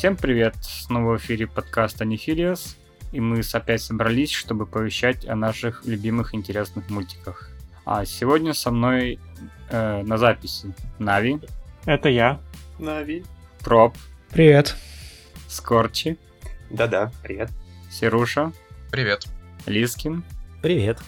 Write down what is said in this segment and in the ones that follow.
Всем привет! Снова в эфире подкаста Нефилиас, и мы опять собрались, чтобы повещать о наших любимых интересных мультиках. А сегодня со мной э, на записи Нави. Это я. Нави. Проб. Привет. Скорчи. Да-да, привет. Серуша. Привет. Лискин. Привет.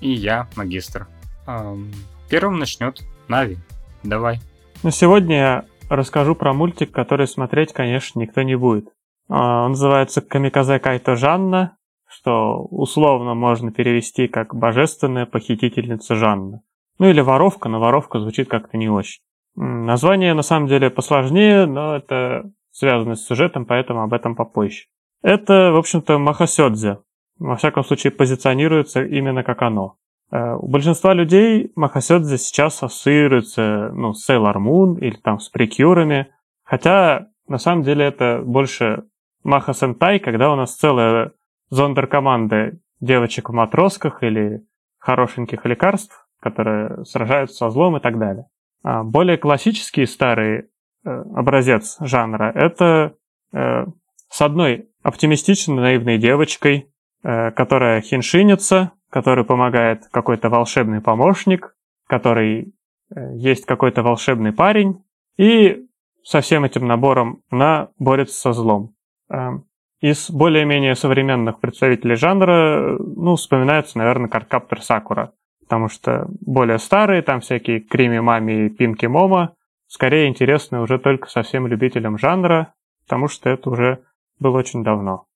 И я, магистр. Эм, первым начнет Нави. Давай. Ну, сегодня расскажу про мультик, который смотреть, конечно, никто не будет. А, он называется «Камиказе Кайто Жанна», что условно можно перевести как «Божественная похитительница Жанна». Ну или «Воровка», но «Воровка» звучит как-то не очень. Название на самом деле посложнее, но это связано с сюжетом, поэтому об этом попозже. Это, в общем-то, Махасёдзе. Во всяком случае, позиционируется именно как оно. Э, у большинства людей Махасёдзе сейчас ассоциируется ну, с Sailor Moon или там с прикюрами, хотя на самом деле это больше Маха Сентай, когда у нас целая зондеркоманда девочек в матросках или хорошеньких лекарств, которые сражаются со злом и так далее. А более классический старый э, образец жанра – это э, с одной оптимистичной наивной девочкой, э, которая хиншинится, который помогает какой-то волшебный помощник, который э, есть какой-то волшебный парень, и со всем этим набором она борется со злом. Эм, из более-менее современных представителей жанра, ну, вспоминается, наверное, Карткаптер Сакура, потому что более старые, там всякие Крими Мами и Пинки Мома, скорее интересны уже только совсем любителям жанра, потому что это уже было очень давно.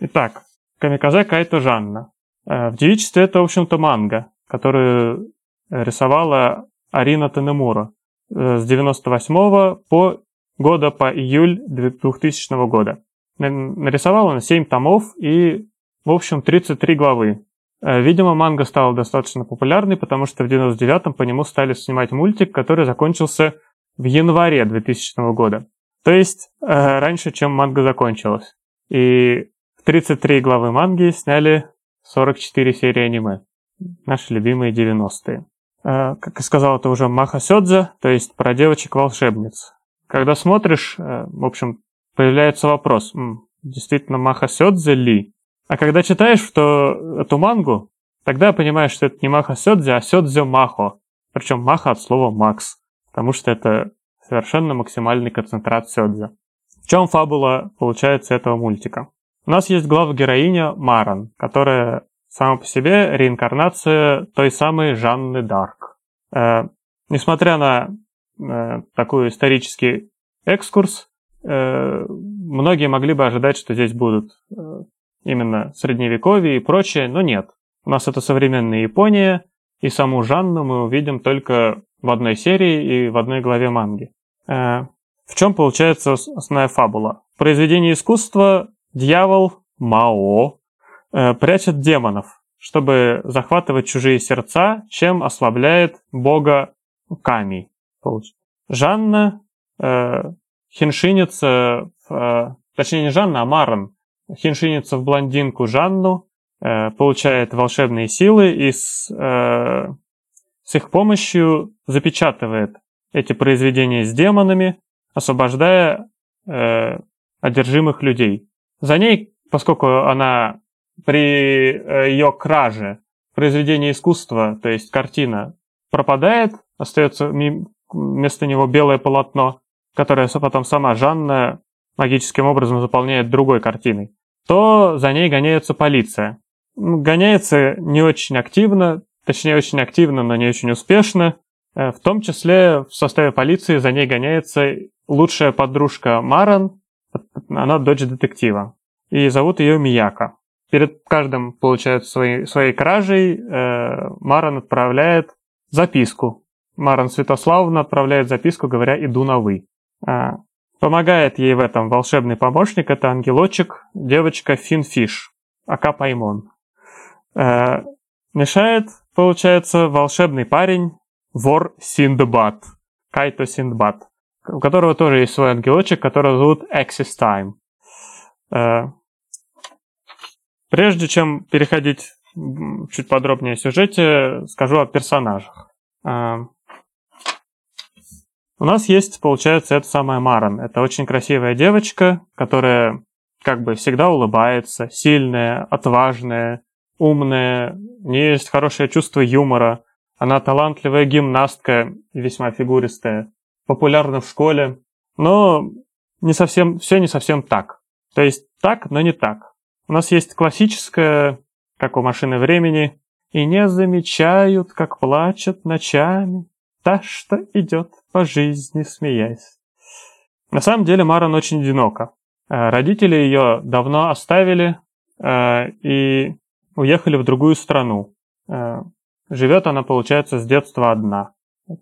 Итак, Камиказе Кайто Жанна. Э, в девичестве это, в общем-то, манга, которую рисовала Арина Танемура э, с 98 по года по июль 2000 года. Нарисовала она 7 томов и, в общем, 33 главы. Э, видимо, манга стала достаточно популярной, потому что в 99-м по нему стали снимать мультик, который закончился в январе 2000 года. То есть раньше, чем манга закончилась. И 33 главы манги сняли 44 серии аниме. Наши любимые 90-е. Э, как я сказал, это уже Маха Сёдзе, то есть про девочек-волшебниц. Когда смотришь, э, в общем, появляется вопрос, действительно Маха Сёдзе ли? А когда читаешь что эту мангу, тогда понимаешь, что это не Маха Сёдзе, а Сёдзе Махо. Причем Маха от слова Макс, потому что это совершенно максимальный концентрат Сёдзе. В чем фабула, получается, этого мультика? У нас есть глава героиня Маран, которая сама по себе реинкарнация той самой Жанны Дарк. Э, несмотря на э, такой исторический экскурс, э, многие могли бы ожидать, что здесь будут э, именно средневековье и прочее, но нет. У нас это современная Япония, и саму Жанну мы увидим только в одной серии и в одной главе манги. Э, в чем получается основная фабула? В произведении искусства Дьявол Мао э, прячет демонов, чтобы захватывать чужие сердца, чем ослабляет бога Ками. Жанна э, хиншинится, э, точнее не Жанна, а Маран, хиншинится в блондинку Жанну, э, получает волшебные силы и с, э, с их помощью запечатывает эти произведения с демонами, освобождая э, одержимых людей. За ней, поскольку она при э, ее краже произведение искусства, то есть картина, пропадает, остается вместо него белое полотно, которое потом сама Жанна магическим образом заполняет другой картиной, то за ней гоняется полиция. Гоняется не очень активно, точнее очень активно, но не очень успешно. Э, в том числе в составе полиции за ней гоняется лучшая подружка Маран, она дочь детектива. И зовут ее Мияка. Перед каждым, получается, своей, своей кражей э, Маран отправляет записку. Марон Святославовна отправляет записку, говоря «иду на вы». А, помогает ей в этом волшебный помощник, это ангелочек, девочка Фин Фиш, aka Паймон. Э, мешает, получается, волшебный парень, вор Синдбад, Кайто Синдбад у которого тоже есть свой ангелочек, который зовут Access Time. Э, прежде чем переходить чуть подробнее о сюжете, скажу о персонажах. Э, У нас есть, получается, это самая Маран. Это очень красивая девочка, которая как бы всегда улыбается, сильная, отважная, умная, у нее есть хорошее чувство юмора, она талантливая гимнастка весьма фигуристая, популярна в школе, но не совсем, все не совсем так. То есть так, но не так. У нас есть классическое, как у машины времени, и не замечают, как плачет ночами та, что идет по жизни, смеясь. На самом деле Маран очень одинока. Э, родители ее давно оставили э, и уехали в другую страну. Э, живет она, получается, с детства одна.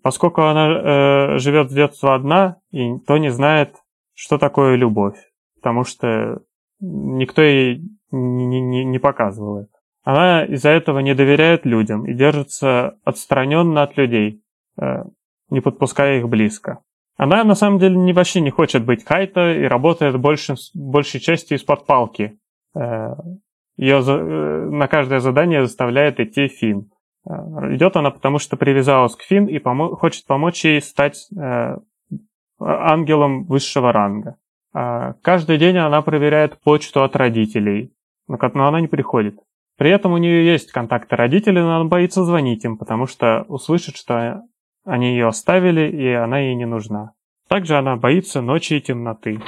Поскольку она живет с детства одна, и то не знает, что такое любовь, потому что никто ей не, не, не показывал это. Она из-за этого не доверяет людям и держится отстраненно от людей, не подпуская их близко. Она на самом деле не, вообще не хочет быть Кайто и работает больше, большей частью из-под палки. Э, Ее э, на каждое задание заставляет идти Фин. Э, идет она потому, что привязалась к Фин и помо- хочет помочь ей стать ангелом высшего ранга. Каждый день она проверяет почту от родителей, но она не приходит. При этом у нее есть контакты родителей, но она боится звонить им, потому что услышит, что они ее оставили, и она ей не нужна. Также она боится ночи и темноты.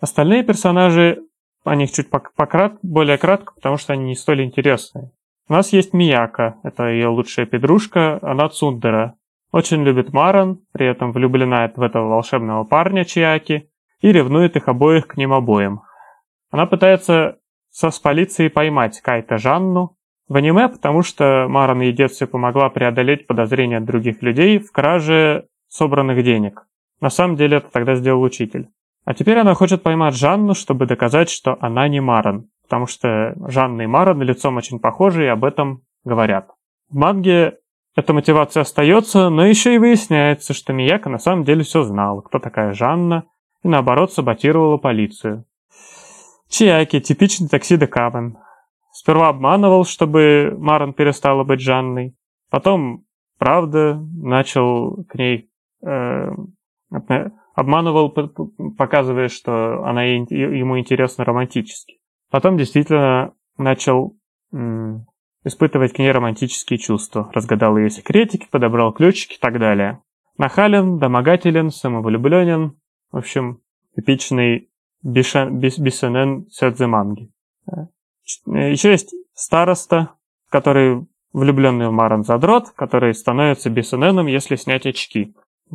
Остальные персонажи, о них чуть пократ, более кратко, потому что они не столь интересны. У нас есть Мияка, это ее лучшая подружка, она Цундера. Очень любит Маран, при этом влюблена в этого волшебного парня Чияки и ревнует их обоих к ним обоим. Она пытается со с полицией поймать Кайта Жанну, в аниме, потому что Маран ей детстве помогла преодолеть подозрения других людей в краже собранных денег. На самом деле это тогда сделал учитель. А теперь она хочет поймать Жанну, чтобы доказать, что она не Маран, потому что Жанна и Маран лицом очень похожи и об этом говорят. В манге эта мотивация остается, но еще и выясняется, что Мияка на самом деле все знала, кто такая Жанна, и наоборот саботировала полицию. Чияки – типичный таксида Камен. Сперва обманывал, чтобы Маран перестала быть Жанной. Потом, правда, начал к ней... Э, обманывал, показывая, что она ему интересна романтически. Потом действительно начал м, испытывать к ней романтические чувства. Разгадал ее секретики, подобрал ключики и так далее. Нахален, домогателен, самовлюбленен. В общем, типичный Бисонен Сёдзиманги. Э, Еще есть староста, который влюбленный в Маран Задрот, который становится Бисуненом, если снять очки.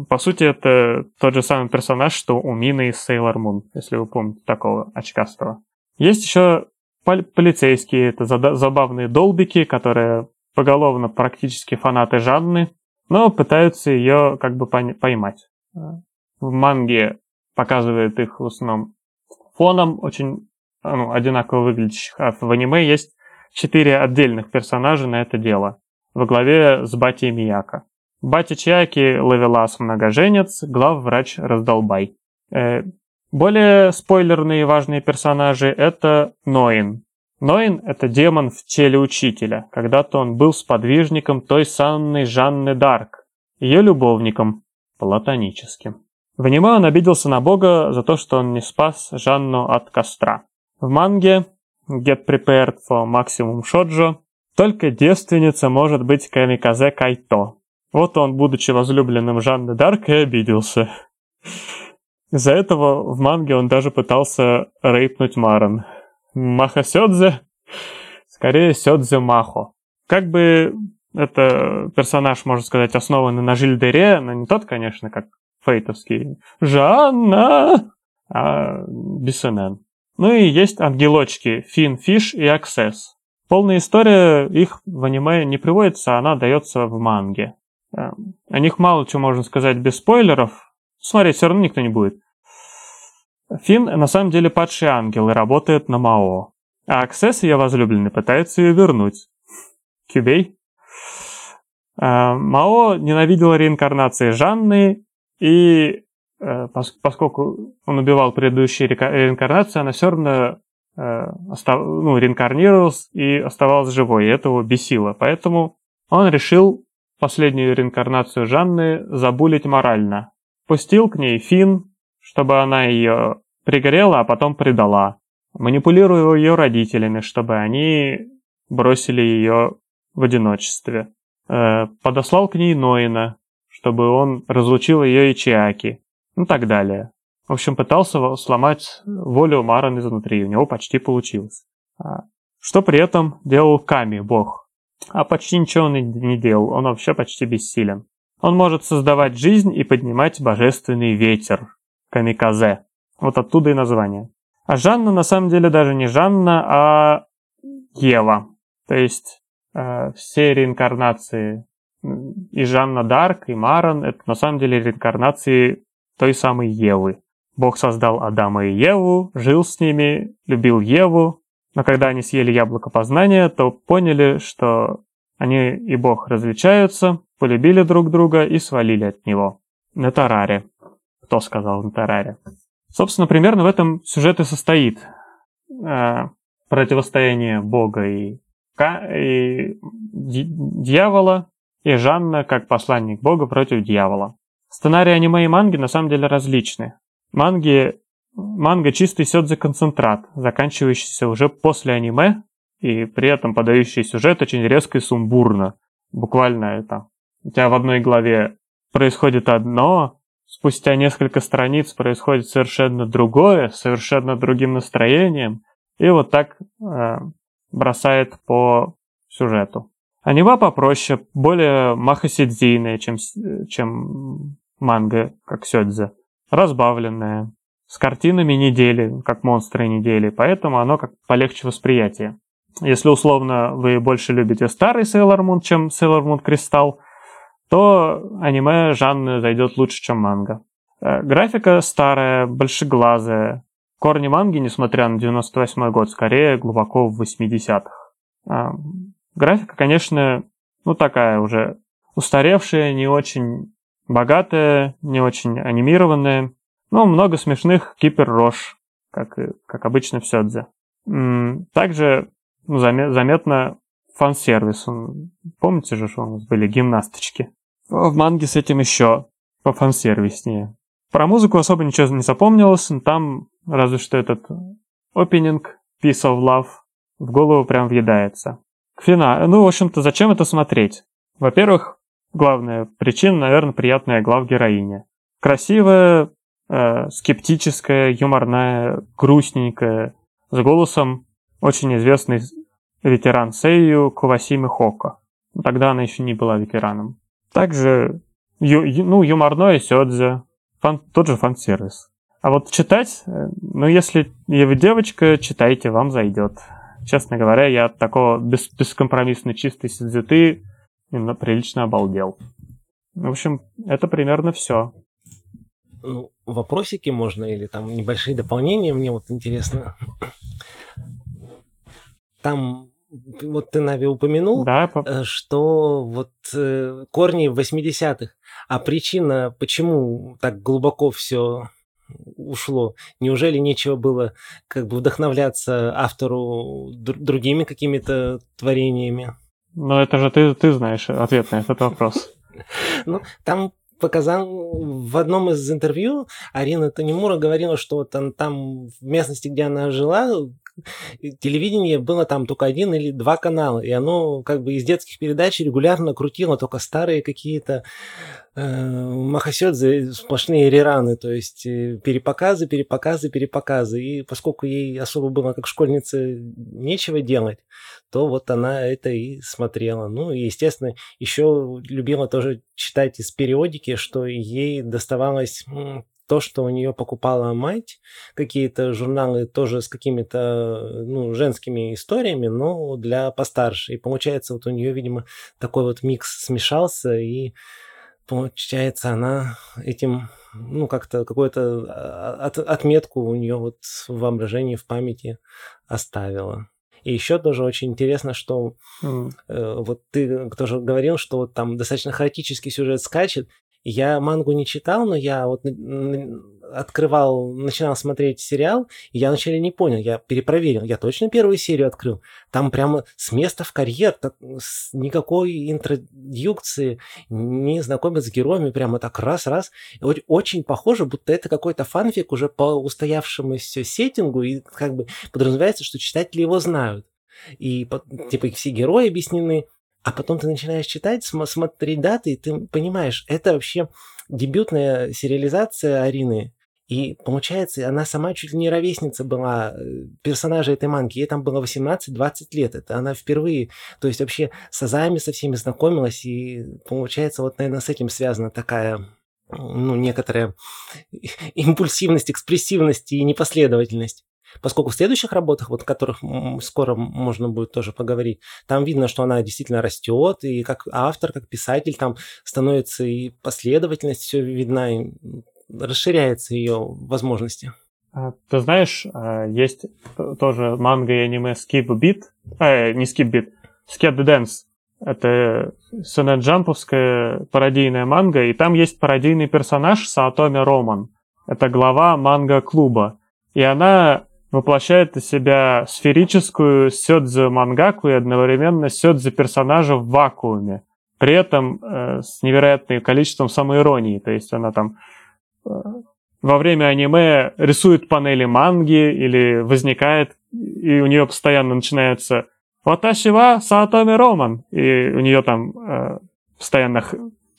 По сути, это тот же самый персонаж, что у Мины из Sailor Moon, если вы помните такого очкастого. Есть еще полицейские, это забавные долбики, которые поголовно практически фанаты Жанны, но пытаются ее как бы поймать. В манге показывает их в основном фоном очень ну, одинаково выглядящих, а в аниме есть четыре отдельных персонажа на это дело, во главе с Батей Мияка. Батя Чайки Лавелас Многоженец, главврач Раздолбай. Э, более спойлерные и важные персонажи это Ноин. Ноин – это демон в теле учителя. Когда-то он был сподвижником той самой Жанны Дарк, ее любовником, платоническим. В аниме он обиделся на бога за то, что он не спас Жанну от костра. В манге Get Prepared for Maximum Shoujo только девственница может быть Камиказе Кайто. Вот он, будучи возлюбленным Жанны Дарк, и обиделся. Из-за этого в манге он даже пытался рейпнуть Маран. Маха Сёдзе? Скорее Сёдзе Махо. Как бы это персонаж, можно сказать, основанный на Жильдере, но не тот, конечно, как фейтовский. Жанна! А Бисенен. Ну и есть ангелочки Фин, Фиш и Аксесс. Полная история их в аниме не приводится, она дается в манге. Эм, о них мало чего можно сказать без спойлеров. Смотреть все равно никто не будет. Фин на самом деле падший ангел и работает на Мао. А Аксесс, ее возлюбленный, пытается ее вернуть. Кюбей. Эм, Мао ненавидела реинкарнации Жанны и Э, поскольку он убивал предыдущие реинкарнации, она все равно э, ну, реинкарнировалась и оставалась живой, и это его бесило. Поэтому он решил последнюю реинкарнацию Жанны забулить морально. пустил к ней Фин, чтобы она ее пригорела, а потом предала. Манипулировал ее родителями, чтобы они бросили ее в одиночестве. Э, подослал к ней Ноина, чтобы он разлучил ее и Чиаки, ну так далее. В общем, пытался сломать волю Маран изнутри, у него почти получилось. А, что при этом делал Ками, бог. А почти ничего он не делал, он вообще почти бессилен. Он может создавать жизнь и поднимать божественный ветер. Камиказе. Вот оттуда и название. А Жанна на самом деле даже не Жанна, а Ева. То есть э, все реинкарнации и Жанна Дарк, и Маран, это на самом деле реинкарнации той самой Евы. Бог создал Адама и Еву, жил с ними, любил Еву, но когда они съели яблоко познания, то поняли, что они и Бог различаются, полюбили друг друга и свалили от него. На Тараре. Кто сказал на Тараре? Собственно, примерно в этом сюжет и состоит. Э, противостояние Бога и, и дьявола, и Жанна как посланник Бога против дьявола. Сценарии аниме и манги на самом деле различны. Манги, манга чистый сёдзе-концентрат, заканчивающийся уже после аниме, и при этом подающий сюжет очень резко и сумбурно. Буквально это. У тебя в одной главе происходит одно, спустя несколько страниц происходит совершенно другое, совершенно другим настроением, и вот так э, бросает по сюжету. Анима попроще, более махасидзийная, чем, чем манга, как сёдзе. Разбавленная, с картинами недели, как монстры недели, поэтому оно как полегче восприятия. Если условно вы больше любите старый Sailor Moon, чем Sailor Moon Crystal, то аниме Жанны зайдет лучше, чем манга. Э, графика старая, большеглазая. Корни манги, несмотря на 98 год, скорее глубоко в 80-х. А, графика, конечно, ну такая уже устаревшая, не очень богатая, не очень анимированная. Ну, много смешных кипер-рож, как, как обычно в Сёдзе. Также ну, заметно фан-сервис. Помните же, что у нас были гимнасточки? В манге с этим еще по фан-сервиснее. Про музыку особо ничего не запомнилось, там разве что этот опенинг Peace of Love в голову прям въедается. Фина, ну, в общем-то, зачем это смотреть? Во-первых, главная причина, наверное, приятная глав героиня. Красивая, э, скептическая, юморная, грустненькая, с голосом очень известный ветеран Сейю Кавасими Хока. Тогда она еще не была ветераном. Также, ю, ю, ну, юморное сёдзе, фан, тот же фан-сервис. А вот читать, э, ну, если вы девочка, читайте, вам зайдет. Честно говоря, я от такого бес, бескомпромиссно чистой сидзюты прилично обалдел. В общем, это примерно все. Ну, вопросики можно или там небольшие дополнения, мне вот интересно. Там вот ты, Нави, упомянул, да, э, что вот э, корни в 80-х, а причина, почему так глубоко все ушло, неужели нечего было как бы вдохновляться автору другими какими-то творениями? Ну, это же ты, ты знаешь ответ на этот вопрос. Ну, там показал в одном из интервью Арина Танимура говорила, что вот там, там в местности, где она жила, телевидение было там только один или два канала, и оно как бы из детских передач регулярно крутило только старые какие-то э, Махасёдзе, сплошные рераны, то есть э, перепоказы, перепоказы, перепоказы. И поскольку ей особо было как школьнице нечего делать, то вот она это и смотрела. Ну и, естественно, еще любила тоже читать из периодики, что ей доставалось то, что у нее покупала мать, какие-то журналы тоже с какими-то ну, женскими историями, но для постарше. И получается, вот у нее, видимо, такой вот микс смешался, и получается, она этим, ну, как-то какую-то а, от, отметку у нее вот в воображении, в памяти оставила. И еще тоже очень интересно, что mm. э, вот ты тоже говорил, что вот там достаточно хаотический сюжет скачет, я мангу не читал, но я вот открывал, начинал смотреть сериал, и я вначале не понял, я перепроверил, я точно первую серию открыл. Там прямо с места в карьер, так, с никакой интродукции, не знакомят с героями, прямо так раз-раз. Очень похоже, будто это какой-то фанфик уже по устоявшемуся сеттингу, и как бы подразумевается, что читатели его знают. И типа все герои объяснены, а потом ты начинаешь читать, смотреть даты, и ты понимаешь, это вообще дебютная сериализация Арины. И получается, она сама чуть ли не ровесница была э, персонажа этой манги. Ей там было 18-20 лет. Это она впервые, то есть вообще с Азами со всеми знакомилась. И получается, вот, наверное, с этим связана такая ну, некоторая импульсивность, экспрессивность и непоследовательность. Поскольку в следующих работах, вот о которых скоро можно будет тоже поговорить, там видно, что она действительно растет, и как автор, как писатель, там становится и последовательность все видна, и расширяется ее возможности. А, ты знаешь, а, есть тоже манга и аниме Skip Beat, э, не Skip Beat, Skip the Dance. Это сюнэджамповская пародийная манга, и там есть пародийный персонаж Саатоми Роман. Это глава манга-клуба. И она воплощает из себя сферическую сёдзю мангаку и одновременно сёдзю персонажа в вакууме. При этом э, с невероятным количеством самоиронии. То есть она там э, во время аниме рисует панели манги или возникает, и у нее постоянно начинается «Ваташива Саатоми Роман», и у нее там э, постоянно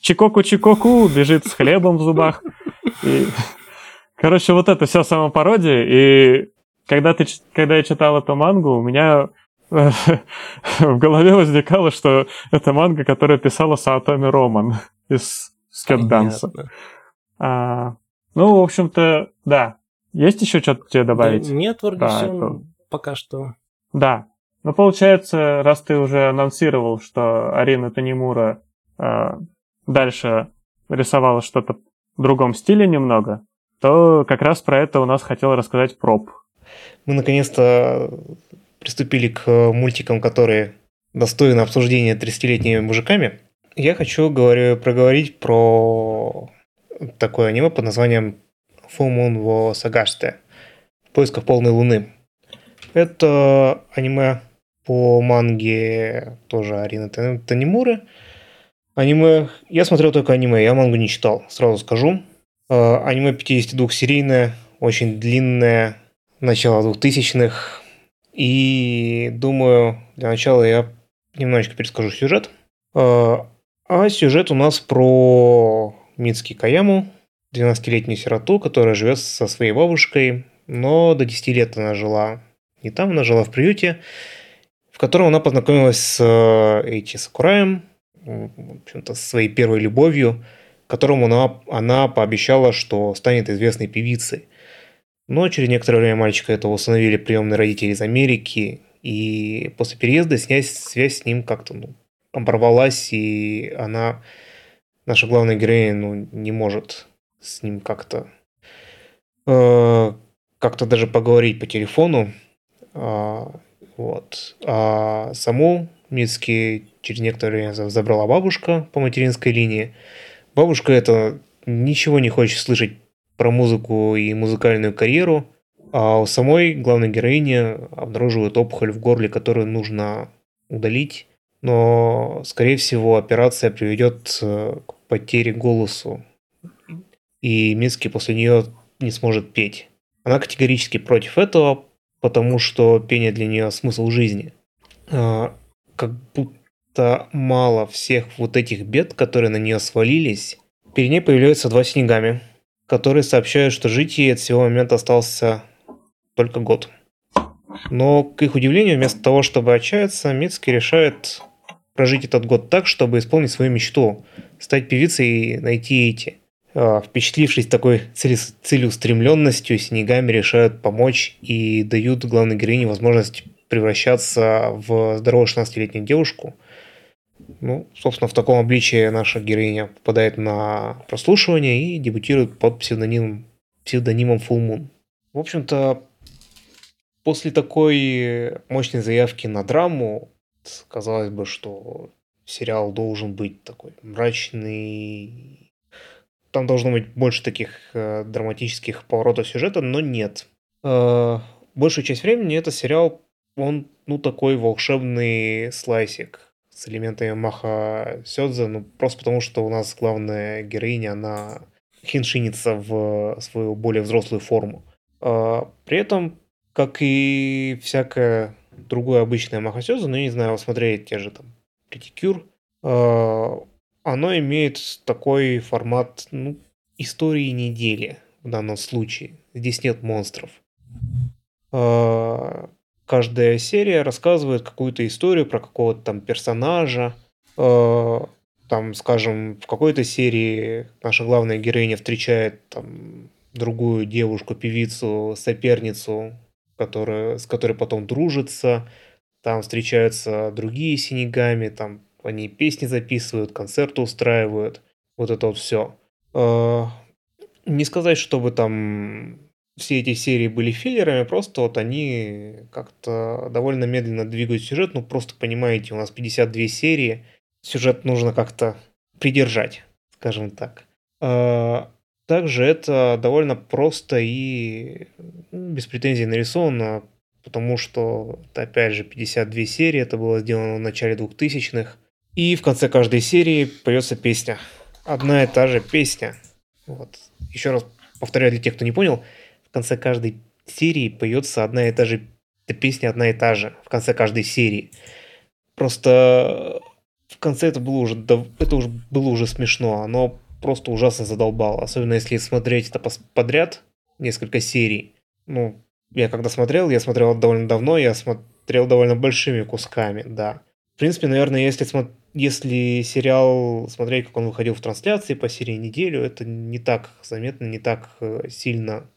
чикоку-чикоку бежит с хлебом в зубах. И, короче, вот это все самопародия, и когда, ты, когда я читал эту мангу, у меня в голове возникало, что это манга, которую писала Саатоми Роман из Скетданса. А, ну, в общем-то, да. Есть еще что-то тебе добавить? Да, нет, вроде да, все это... пока что. Да. Ну, получается, раз ты уже анонсировал, что Арина Танимура э, дальше рисовала что-то в другом стиле немного, то как раз про это у нас хотел рассказать Проб мы наконец-то приступили к мультикам, которые достойны обсуждения 30-летними мужиками. Я хочу говорю, проговорить про такое аниме под названием Moon wo Sagaste в поисках полной луны. Это аниме по манге тоже Арины Танимуры. Аниме... Я смотрел только аниме, я мангу не читал, сразу скажу. А, аниме 52-серийное, очень длинное, начала 2000-х. И думаю, для начала я немножечко перескажу сюжет. А, а сюжет у нас про Мицки Каяму, 12-летнюю сироту, которая живет со своей бабушкой, но до 10 лет она жила не там, она жила в приюте, в котором она познакомилась с э, Эйчи Сакураем, в общем-то, своей первой любовью, которому она, она пообещала, что станет известной певицей. Но через некоторое время мальчика этого установили приемные родители из Америки, и после переезда снять связь с ним как-то ну, оборвалась, и она, наша главная героиня, ну, не может с ним как-то э, как-то даже поговорить по телефону. Э, вот. А саму Мицки через некоторое время забрала бабушка по материнской линии. Бабушка это ничего не хочет слышать про музыку и музыкальную карьеру, а у самой главной героини обнаруживают опухоль в горле, которую нужно удалить, но, скорее всего, операция приведет э, к потере голосу, и Мицки после нее не сможет петь. Она категорически против этого, потому что пение для нее смысл жизни. А, как будто мало всех вот этих бед, которые на нее свалились, перед ней появляются два снегами – которые сообщают, что жить ей от всего момента остался только год. Но, к их удивлению, вместо того, чтобы отчаяться, Мицки решает прожить этот год так, чтобы исполнить свою мечту, стать певицей и найти эти. А, впечатлившись такой целеустремленностью, снегами решают помочь и дают главной героине возможность превращаться в здоровую 16-летнюю девушку – ну, собственно, в таком обличии наша героиня попадает на прослушивание и дебютирует под псевдонимом, псевдонимом Full Moon. В общем-то, после такой мощной заявки на драму, казалось бы, что сериал должен быть такой мрачный, там должно быть больше таких э, драматических поворотов сюжета, но нет. Э, большую часть времени этот сериал, он, ну, такой волшебный слайсик с элементами Маха Сёдзе, ну, просто потому, что у нас главная героиня, она хиншинится в свою более взрослую форму. Э, при этом, как и всякое другое обычное Махасёзу, ну, я не знаю, смотреть те же там Pretty э, оно имеет такой формат ну, истории недели в данном случае. Здесь нет монстров. Э, каждая серия рассказывает какую-то историю про какого-то там персонажа. Э, там, скажем, в какой-то серии наша главная героиня встречает там другую девушку, певицу, соперницу, которая, с которой потом дружится. Там встречаются другие синегами, там они песни записывают, концерты устраивают. Вот это вот все. А, не сказать, чтобы там все эти серии были филлерами, просто вот они как-то довольно медленно двигают сюжет. Ну, просто понимаете, у нас 52 серии, сюжет нужно как-то придержать, скажем так. А, также это довольно просто и без претензий нарисовано, потому что, опять же, 52 серии, это было сделано в начале 2000-х. И в конце каждой серии поется песня. Одна и та же песня. Вот. Еще раз повторяю для тех, кто не понял, конце каждой серии поется одна и та же песня, одна и та же. В конце каждой серии. Просто в конце это было уже, это уже было уже смешно. Оно просто ужасно задолбало. Особенно если смотреть это подряд, несколько серий. Ну, я когда смотрел, я смотрел довольно давно, я смотрел довольно большими кусками, да. В принципе, наверное, если, если сериал смотреть, как он выходил в трансляции по серии неделю, это не так заметно, не так э, сильно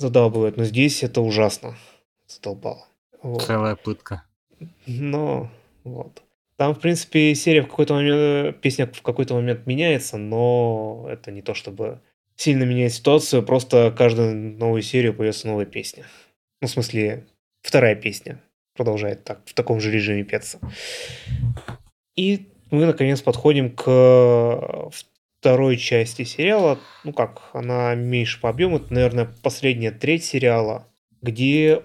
задалбывает. Но здесь это ужасно задолбало. Вот. Целая пытка. Но, вот. Там, в принципе, серия в какой-то момент, песня в какой-то момент меняется, но это не то чтобы сильно меняет ситуацию, просто каждую новую серию появится новая песня. Ну, в смысле, вторая песня продолжает так, в таком же режиме петься. И мы, наконец, подходим к второй части сериала. Ну как, она меньше по объему. Это, наверное, последняя треть сериала, где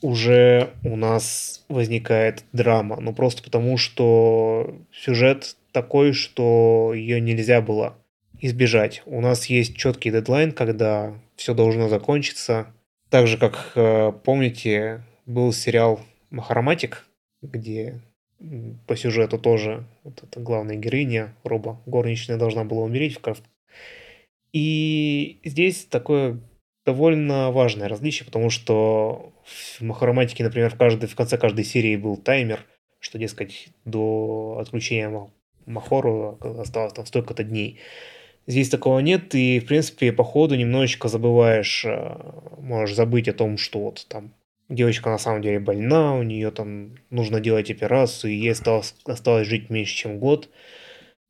уже у нас возникает драма. Ну просто потому, что сюжет такой, что ее нельзя было избежать. У нас есть четкий дедлайн, когда все должно закончиться. Так же, как э, помните, был сериал Махараматик, где по сюжету тоже вот эта главная героиня, Роба, горничная, должна была умереть. В И здесь такое довольно важное различие, потому что в Махараматике, например, в, каждой, в конце каждой серии был таймер, что, дескать, до отключения Махору осталось там столько-то дней. Здесь такого нет, и, в принципе, по ходу немножечко забываешь, э, можешь забыть о том, что вот там девочка на самом деле больна, у нее там нужно делать операцию, ей осталось, осталось жить меньше, чем год.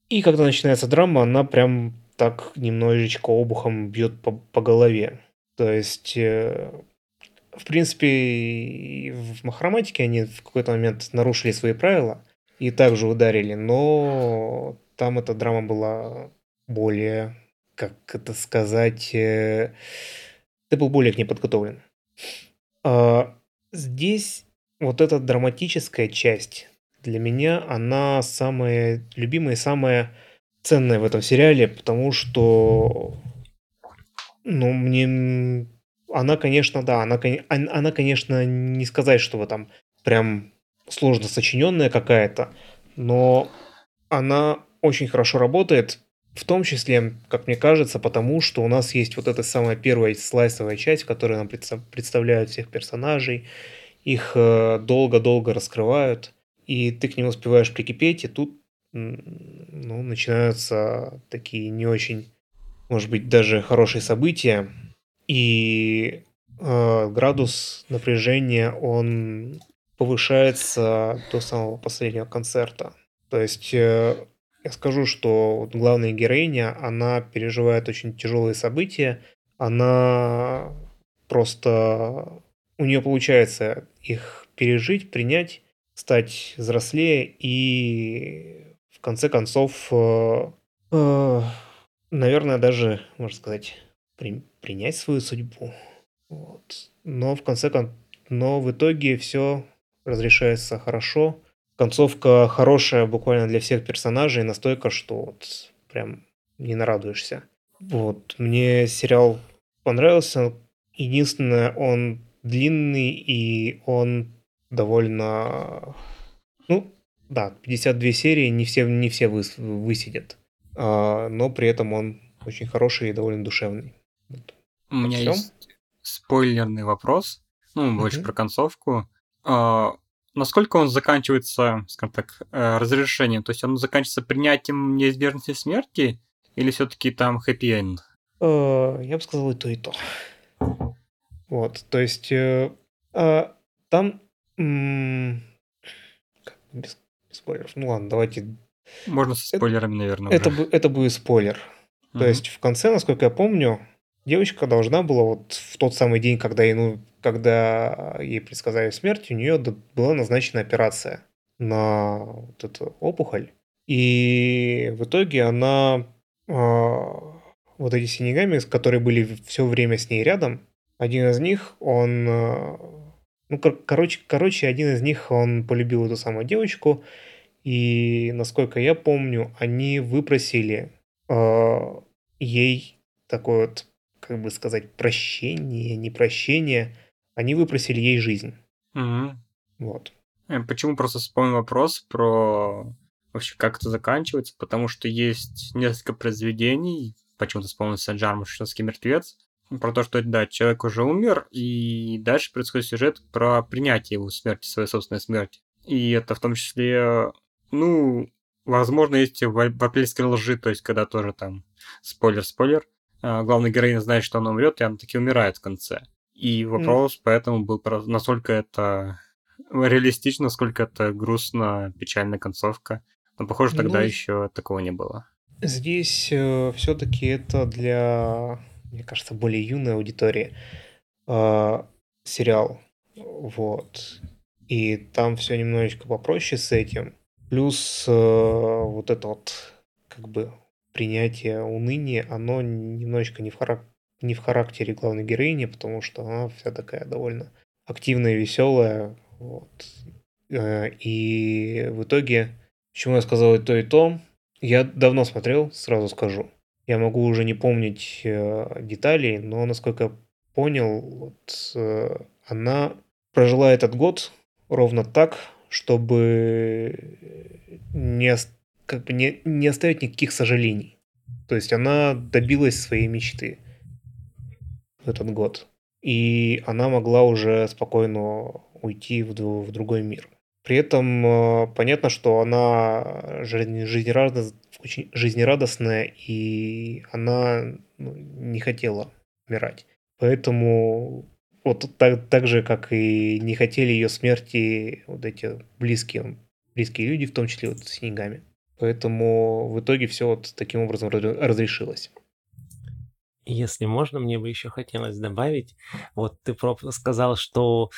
И когда начинается драма, она прям так немножечко обухом бьет по, по голове. То есть, э, в принципе, в махроматике они в какой-то момент нарушили свои правила и также ударили, но там эта драма была более, как это сказать, э, ты был более к ней подготовлен. А, здесь вот эта драматическая часть для меня, она самая любимая и самая ценная в этом сериале, потому что, ну, мне... Она, конечно, да, она, она, конечно, не сказать, что вы там прям сложно сочиненная какая-то, но она очень хорошо работает, в том числе, как мне кажется, потому что у нас есть вот эта самая первая слайсовая часть, в которой нам представляют всех персонажей, их э, долго-долго раскрывают, и ты к ним успеваешь прикипеть, и тут ну, начинаются такие не очень, может быть, даже хорошие события, и э, градус напряжения, он повышается до самого последнего концерта. То есть э, я скажу, что главная героиня, она переживает очень тяжелые события, она просто... У нее получается их пережить, принять, стать взрослее и в конце концов э, э, наверное, даже, можно сказать, при, принять свою судьбу. Вот. Но в конце концов, но в итоге все разрешается хорошо. Концовка хорошая буквально для всех персонажей, настолько, что вот прям не нарадуешься. Вот, мне сериал понравился. Единственное, он длинный и он довольно... Ну, да, 52 серии, не все, не все выс, высидят. А, но при этом он очень хороший и довольно душевный. Вот. У меня Всё? есть спойлерный вопрос, ну, больше про концовку. А, насколько он заканчивается, скажем так, э, разрешением? То есть он заканчивается принятием неизбежности смерти или все-таки там хэппи-энд? Э, я бы сказал и то, и то. Вот, то есть э, э, там без, спойлеров. Ну ладно, давайте. Можно со спойлерами, это, наверное. Это, уже. это будет спойлер. То есть в конце, насколько я помню, девочка должна была вот в тот самый день, когда ей, ну, когда ей предсказали смерть, у нее была назначена операция на вот эту опухоль. И в итоге она э, вот эти синегами, которые были все время с ней рядом, один из них, он... Э, ну, кор- короче, короче, один из них, он полюбил эту самую девочку, и, насколько я помню, они выпросили э, ей такое вот, как бы сказать, прощение, не прощение. Они выпросили ей жизнь. Угу. Вот. Э, почему просто вспомнил вопрос про вообще как это заканчивается, потому что есть несколько произведений, почему-то вспомнился Джармушевский мертвец, про то, что, да, человек уже умер, и дальше происходит сюжет про принятие его смерти, своей собственной смерти. И это в том числе, ну, возможно, есть в апрельской лжи, то есть когда тоже там спойлер-спойлер, главная героиня знает, что она умрет, и она таки умирает в конце. И вопрос mm. поэтому был, про насколько это реалистично, насколько это грустно, печальная концовка. Но, похоже, тогда ну, еще такого не было. Здесь э, все-таки это для мне кажется, более юной аудитории э, сериал. Вот. И там все немножечко попроще с этим. Плюс э, вот это вот как бы принятие уныния, оно немножечко не в, харак... не в характере главной героини, потому что она вся такая довольно активная, веселая. Вот. Э, и в итоге, почему я сказал и то, и то, я давно смотрел, сразу скажу. Я могу уже не помнить э, деталей, но насколько я понял, вот, э, она прожила этот год ровно так, чтобы не, как бы не, не оставить никаких сожалений. То есть она добилась своей мечты в этот год. И она могла уже спокойно уйти в, в другой мир. При этом э, понятно, что она жизнерадостная, очень жизнерадостная, и она ну, не хотела умирать. Поэтому вот так, так же, как и не хотели ее смерти вот эти близкие, близкие люди, в том числе вот с снегами. Поэтому в итоге все вот таким образом разрешилось. Если можно, мне бы еще хотелось добавить, вот ты сказал, что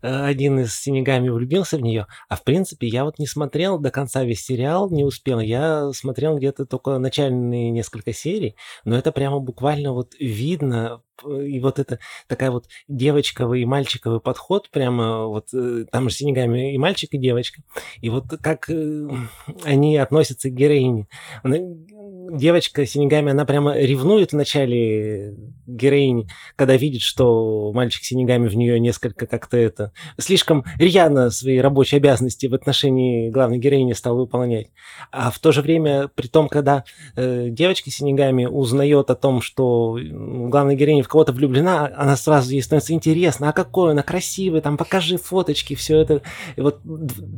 э, один из Синегами влюбился в нее, а в принципе я вот не смотрел до конца весь сериал, не успел, я смотрел где-то только начальные несколько серий, но это прямо буквально вот видно, и вот это такая вот девочковый и мальчиковый подход, прямо вот э, там же Синегами и мальчик, и девочка, и вот как э, они относятся к героине девочка Синегами, она прямо ревнует в начале героини, когда видит, что мальчик Синегами в нее несколько как-то это... Слишком рьяно свои рабочие обязанности в отношении главной героини стал выполнять. А в то же время, при том, когда э, девочка Синегами узнает о том, что главная героиня в кого-то влюблена, она сразу ей становится интересно, а какой она красивый, там покажи фоточки, все это. И вот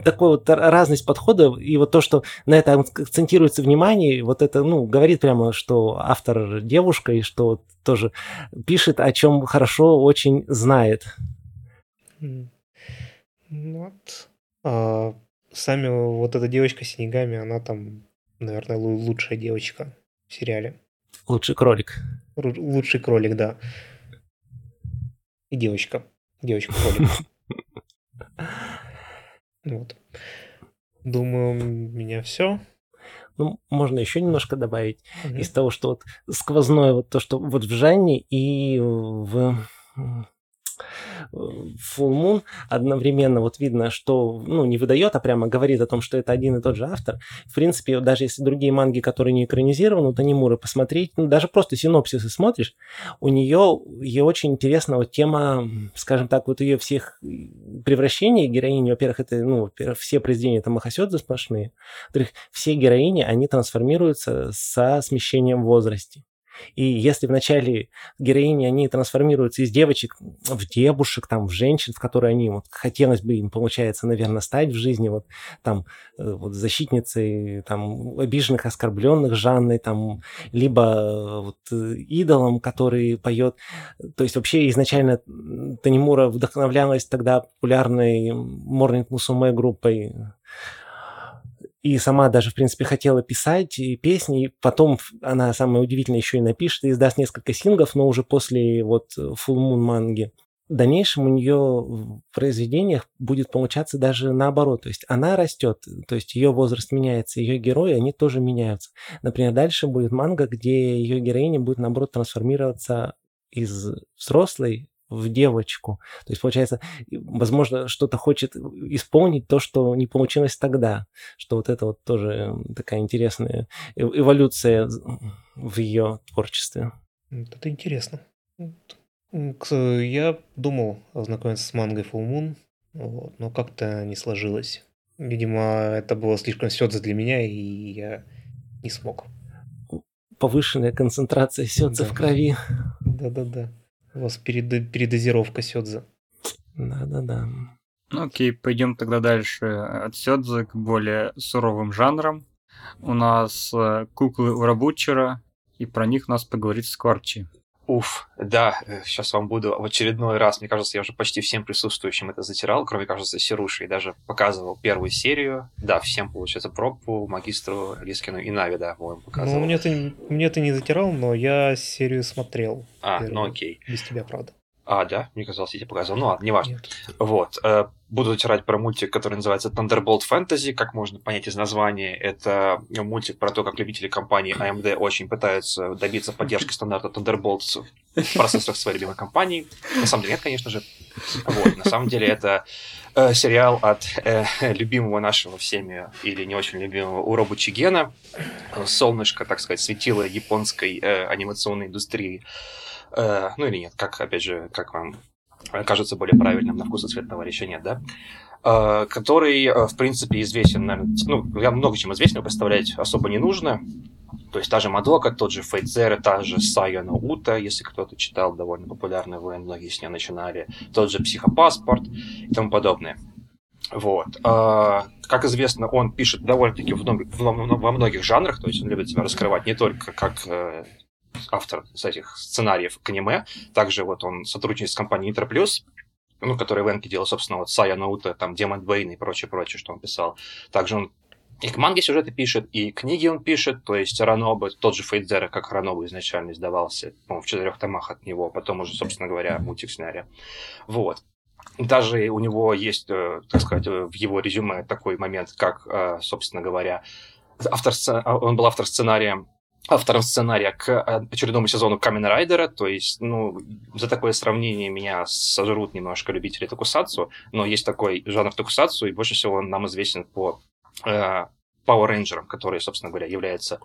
такой вот разность подхода, и вот то, что на это акцентируется внимание, вот это, ну, говорит прямо, что автор девушка, и что тоже пишет, о чем хорошо очень знает. Вот. А, сами вот эта девочка с снегами, она там, наверное, лучшая девочка в сериале. Лучший кролик. Ру- лучший кролик, да. И девочка. Девочка-кролик. Вот. Думаю, у меня все. Ну, можно еще немножко добавить mm-hmm. из того, что вот сквозное вот то, что вот в Жанне и в Full Moon одновременно вот видно, что, ну, не выдает, а прямо говорит о том, что это один и тот же автор. В принципе, даже если другие манги, которые не экранизированы, у Танимуры посмотреть, ну, даже просто синопсисы смотришь, у нее, ей очень интересна вот тема, скажем так, вот ее всех превращений героини, во-первых, это, ну, все произведения это Махасёдзе сплошные, во-вторых, все героини, они трансформируются со смещением в возрасте. И если вначале героини, они трансформируются из девочек в девушек, там, в женщин, в которые они, вот, хотелось бы им, получается, наверное, стать в жизни, вот, там, э, вот, защитницей, там, обиженных, оскорбленных Жанной, там, либо э, вот, э, идолом, который поет. То есть вообще изначально Танимура вдохновлялась тогда популярной Morning Musume группой и сама даже, в принципе, хотела писать и песни, и потом она, самое удивительное, еще и напишет и издаст несколько синглов, но уже после вот Full Moon манги. В дальнейшем у нее в произведениях будет получаться даже наоборот. То есть она растет, то есть ее возраст меняется, ее герои, они тоже меняются. Например, дальше будет манга, где ее героиня будет, наоборот, трансформироваться из взрослой в девочку. То есть, получается, возможно, что-то хочет исполнить то, что не получилось тогда. Что вот это вот тоже такая интересная эволюция в ее творчестве. Это интересно. Я думал ознакомиться с мангой Full Moon, вот, но как-то не сложилось. Видимо, это было слишком сёдзе для меня, и я не смог. Повышенная концентрация сёдзе да. в крови. Да-да-да. У вас перед, передозировка сёдзе. Да-да-да. Ну окей, пойдем тогда дальше от сёдзе к более суровым жанрам. У нас э, куклы у Рабучера, и про них у нас поговорит Скворчи. Уф, да, сейчас вам буду в очередной раз, мне кажется, я уже почти всем присутствующим это затирал, кроме, кажется, Сируши, и даже показывал первую серию. Да, всем, получается, Пропу, Магистру, Лискину и Нави, да, по показывал. Ну, мне ты, мне ты не затирал, но я серию смотрел. А, первую. ну окей. Без тебя, правда. А, да? Мне казалось, я тебе показывал. Ну ладно, неважно. Нет. Вот. Э, буду затирать про мультик, который называется Thunderbolt Fantasy, как можно понять из названия. Это мультик про то, как любители компании AMD очень пытаются добиться поддержки стандарта Thunderbolt в процессорах своей любимой компании. На самом деле нет, конечно же. Вот. На самом деле это э, сериал от э, любимого нашего всеми или не очень любимого Уробу Чигена. Солнышко, так сказать, светило японской э, анимационной индустрии. Э, ну или нет, как, опять же, как вам кажется более правильным на вкус и цвет товарища нет, да? Э, который, э, в принципе, известен, наверное, ну, я много чем известен, представлять особо не нужно. То есть та же Мадока, тот же Фейдзер, та же Сайона Ута, если кто-то читал, довольно популярный ВН, многие с нее начинали, тот же Психопаспорт и тому подобное. Вот. Как известно, он пишет довольно-таки во многих жанрах, то есть он любит себя раскрывать не только как автор этих сценариев к аниме. Также вот он сотрудничает с компанией Plus, ну, которая Венки делал, собственно, вот Сая Наута, там, Демон Бейн и прочее-прочее, что он писал. Также он и к манге сюжеты пишет, и книги он пишет, то есть Ранобы, тот же Фейдзера, как Ранобы изначально издавался, по в четырех томах от него, потом уже, собственно говоря, мультик сняли. Вот. Даже у него есть, э, так сказать, в его резюме такой момент, как, э, собственно говоря, автор, он был автор сценария автором сценария к э, очередному сезону Камен Райдера, то есть, ну, за такое сравнение меня сожрут немножко любители токусацу, но есть такой жанр токусацу, и больше всего он нам известен по э, Power Ranger, который, собственно говоря, является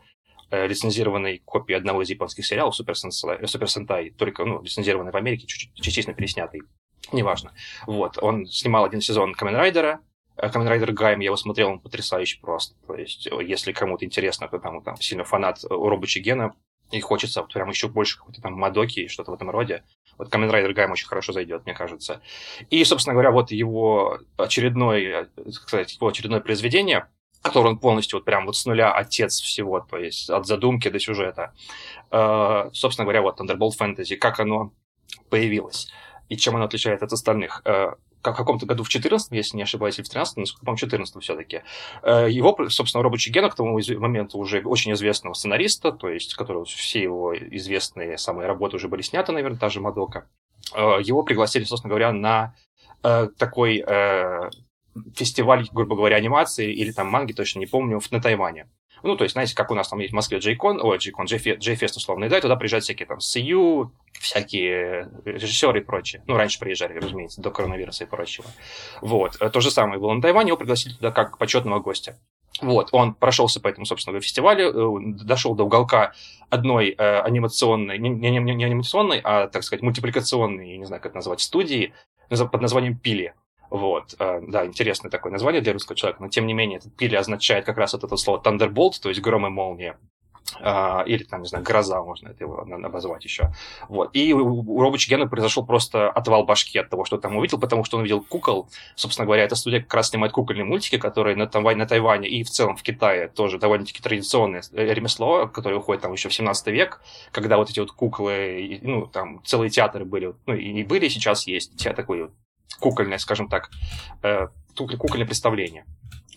э, лицензированной копией одного из японских сериалов Супер Супер Сентай только, ну, лицензированный в Америке, чуть-чуть частично переснятый. Неважно. Вот, он снимал один сезон Камен Райдера, Kamen Rider Гайм, я его смотрел, он потрясающий просто. То есть, если кому-то интересно, кто там, там сильно фанат Робочи Гена, и хочется вот прям еще больше какой-то там Мадоки что-то в этом роде. Вот Kamen Rider Гайм очень хорошо зайдет, мне кажется. И, собственно говоря, вот его очередной, сказать, его очередное произведение, которое он полностью вот прям вот с нуля отец всего, то есть от задумки до сюжета. Э, собственно говоря, вот Thunderbolt Fantasy, как оно появилось и чем оно отличается от остальных. Э, в каком-то году в 14 если не ошибаюсь, или в 13 но, по-моему, 14 все-таки. Э, его, собственно, рабочий Гена к тому моменту уже очень известного сценариста, то есть, которого все его известные самые работы уже были сняты, наверное, та же Мадока. Э, его пригласили, собственно говоря, на э, такой фестиваль, грубо говоря, анимации или там манги, точно не помню, на Тайване. Ну, то есть, знаете, как у нас там есть в Москве JCon, ой, JCon, JFest условно, да, и туда приезжают всякие там CU, всякие режиссеры и прочее. Ну, раньше приезжали, разумеется, до коронавируса и прочего. Вот. То же самое было на Тайване, его пригласили туда как почетного гостя. Вот, он прошелся по этому, собственно, фестивалю, э, дошел до уголка одной э, анимационной, не, не, не анимационной, а, так сказать, мультипликационной, я не знаю, как это назвать, студии под названием Пили. Вот, э, да, интересное такое название для русского человека, но тем не менее, этот Пили означает как раз вот это слово Thunderbolt, то есть гром и молния. Uh, или там, не знаю, гроза, можно это его обозвать еще. Вот. И у, у Робочи Гена произошел просто отвал башки от того, что там увидел, потому что он увидел кукол. Собственно говоря, эта студия как раз снимает кукольные мультики, которые на, Тайване, на Тайване и в целом в Китае тоже довольно-таки традиционное ремесло, которое уходит там еще в 17 век, когда вот эти вот куклы, ну, там целые театры были, ну, и были, и сейчас есть такой кукольное, скажем так, э, кукольное представление.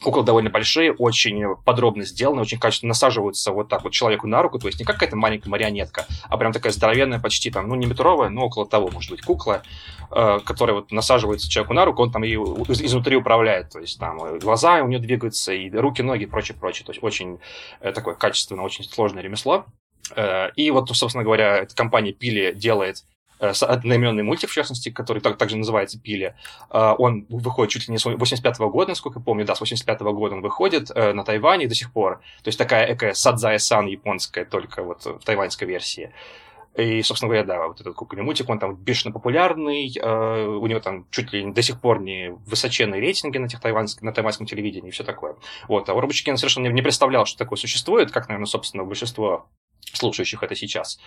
Куклы довольно большие, очень подробно сделаны, очень качественно насаживаются вот так вот человеку на руку, то есть не как какая-то маленькая марионетка, а прям такая здоровенная, почти там, ну не метровая, но около того, может быть, кукла, э, которая вот насаживается человеку на руку, он там ее изнутри управляет, то есть там глаза у нее двигаются, и руки, ноги прочее, прочее, то есть очень э, такое качественное, очень сложное ремесло. Э, и вот, собственно говоря, эта компания Пили делает Э, одноименный мультик, в частности, который так, также называется «Пили». Э, он выходит чуть ли не с 85 -го года, насколько я помню. Да, с 85 -го года он выходит э, на Тайване до сих пор. То есть такая экая Садзая-сан японская, только вот в тайваньской версии. И, собственно говоря, да, вот этот кукольный мультик, он там бешено популярный, э, у него там чуть ли до сих пор не высоченные рейтинги на, тех тайваньск, на тайваньском телевидении и все такое. Вот, а Робочкин совершенно не, не представлял, что такое существует, как, наверное, собственно, большинство слушающих это сейчас.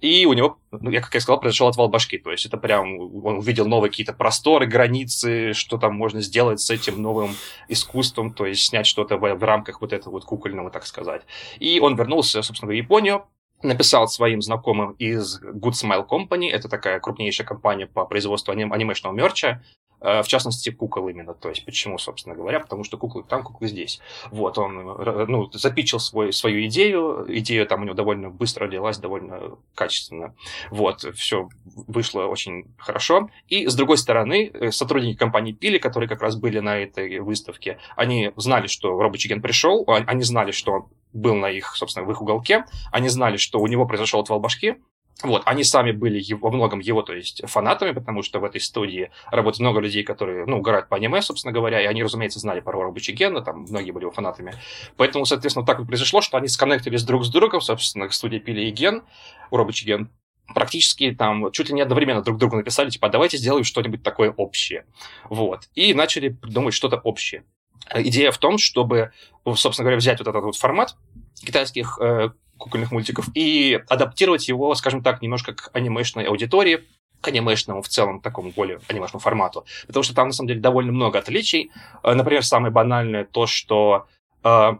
И у него, ну, я, как я сказал, произошел отвал башки. То есть это прям, он увидел новые какие-то просторы, границы, что там можно сделать с этим новым искусством, то есть снять что-то в, в рамках вот этого вот кукольного, так сказать. И он вернулся, собственно, в Японию, написал своим знакомым из Good Smile Company, это такая крупнейшая компания по производству аним- анимешного мерча, в частности, кукол именно. То есть, почему, собственно говоря, потому что куклы там, куклы здесь. Вот, он э, ну, запичил свой, свою идею, идея там у него довольно быстро родилась, довольно качественно. Вот, все вышло очень хорошо. И, с другой стороны, э, сотрудники компании Пили, которые как раз были на этой выставке, они знали, что рабочий ген пришел, они знали, что он был на их, собственно, в их уголке, они знали, что у него произошел отвал башки, вот, они сами были его, во многом его, то есть, фанатами, потому что в этой студии работает много людей, которые, ну, угорают по аниме, собственно говоря, и они, разумеется, знали про Рора Бучигена, там многие были его фанатами. Поэтому, соответственно, так вот произошло, что они сконнектились друг с другом, собственно, к студии Пили и Ген, Рора Бучиген, практически там чуть ли не одновременно друг другу написали, типа, «А давайте сделаем что-нибудь такое общее. Вот. И начали придумывать что-то общее. Идея в том, чтобы, собственно говоря, взять вот этот вот формат китайских э, кукольных мультиков и адаптировать его, скажем так, немножко к анимешной аудитории, к анимешному в целом такому более анимешному формату. Потому что там, на самом деле, довольно много отличий. Э, например, самое банальное то, что э,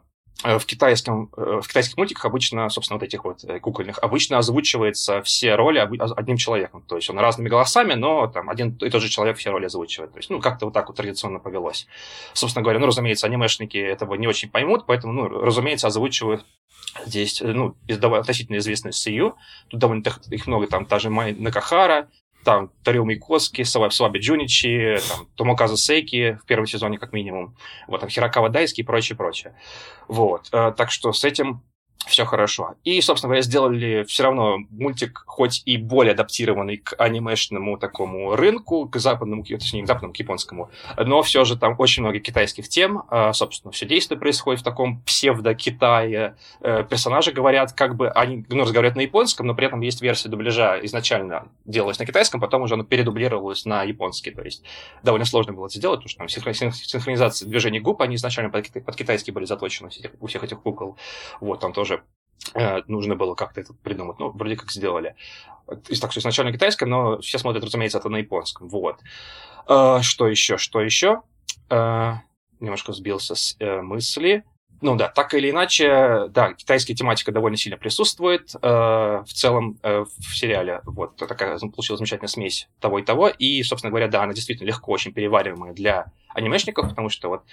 в, китайском, э, в китайских мультиках обычно, собственно, вот этих вот э, кукольных, обычно озвучивается все роли одним человеком. То есть он разными голосами, но там один и тот же человек все роли озвучивает. То есть, ну, как-то вот так вот традиционно повелось. Собственно говоря, ну, разумеется, анимешники этого не очень поймут, поэтому, ну, разумеется, озвучивают здесь, ну, относительно известный Сию. Тут довольно их много, там, та же Май Накахара, там Тарио Микоски, Слаби Джуничи, там, Томоказу Сейки в первом сезоне как минимум, вот, там Хирокава Дайски и прочее, прочее. Вот, э, так что с этим все хорошо. И, собственно говоря, сделали все равно мультик хоть и более адаптированный к анимешному такому рынку, к западному, точнее, к западному, к японскому, но все же там очень много китайских тем, а, собственно, все действие происходит в таком псевдо-Китае. Э, персонажи говорят, как бы, они ну, разговаривают на японском, но при этом есть версия дубляжа изначально делалась на китайском, потом уже она передублировалась на японский, то есть довольно сложно было это сделать, потому что там синхронизация движений губ, они изначально под, китайский были заточены у всех этих кукол. Вот, там тоже нужно было как-то это придумать. Ну, вроде как сделали. И так что изначально китайское, но все смотрят, разумеется, это на японском. Вот. Э, что еще? Что еще? Э, немножко сбился с мысли. Ну да, так или иначе, да, китайская тематика довольно сильно присутствует э, в целом э, в сериале. Вот такая получилась замечательная смесь того и того. И, собственно говоря, да, она действительно легко очень перевариваемая для анимешников, потому что вот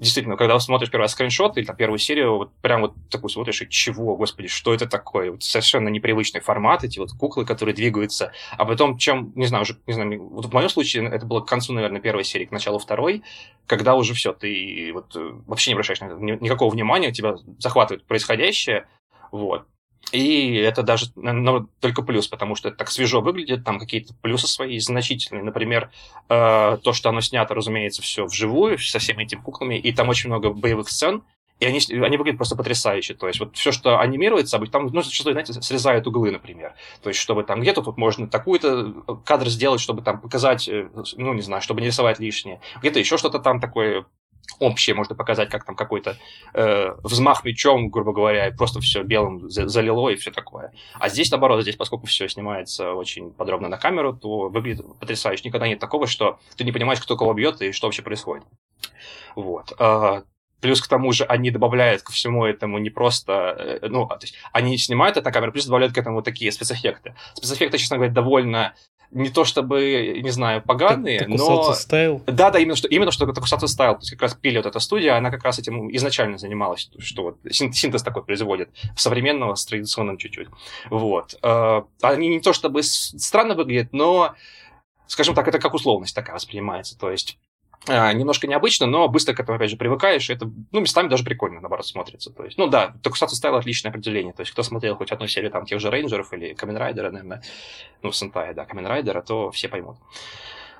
действительно, когда смотришь первый скриншот или там, первую серию, вот прям вот такой смотришь, и чего, господи, что это такое? Вот совершенно непривычный формат, эти вот куклы, которые двигаются. А потом, чем, не знаю, уже, не знаю, вот в моем случае это было к концу, наверное, первой серии, к началу второй, когда уже все, ты вот э, вообще не обращаешь на это никакого внимания, тебя захватывает происходящее, вот. И это даже ну, только плюс, потому что это так свежо выглядит, там какие-то плюсы свои значительные. Например, э, то, что оно снято, разумеется, все вживую, со всеми этими куклами, и там очень много боевых сцен, и они, они выглядят просто потрясающе. То есть вот все, что анимируется, там, ну, что знаете, срезают углы, например. То есть чтобы там где-то тут можно такую-то кадр сделать, чтобы там показать, э, ну, не знаю, чтобы не рисовать лишнее. Где-то еще что-то там такое общее можно показать, как там какой-то э, взмах мечом, грубо говоря, и просто все белым залило и все такое. А здесь, наоборот, здесь, поскольку все снимается очень подробно на камеру, то выглядит потрясающе. Никогда нет такого, что ты не понимаешь, кто кого бьет и что вообще происходит. Вот. А, плюс к тому же они добавляют ко всему этому не просто, э, ну, то есть они снимают это на камеру, плюс добавляют к этому такие спецэффекты. Спецэффекты, честно говоря, довольно не то чтобы, не знаю, поганые, но... стайл? Да, да, именно что, именно что Токусатsu стайл, то есть как раз пили вот эта студия, она как раз этим изначально занималась, что вот синтез такой производит, современного с традиционным чуть-чуть. Вот. Э, они не то чтобы странно выглядят, но скажем так, это как условность такая воспринимается. То есть немножко необычно, но быстро к этому, опять же, привыкаешь, и это, ну, местами даже прикольно, наоборот, смотрится. То есть, ну да, Токусатsu стайл отличное определение. То есть, кто смотрел хоть одну серию там тех же Рейнджеров или Камен Райдера, наверное, ну, Сентай, да, Камен Райдера, то все поймут.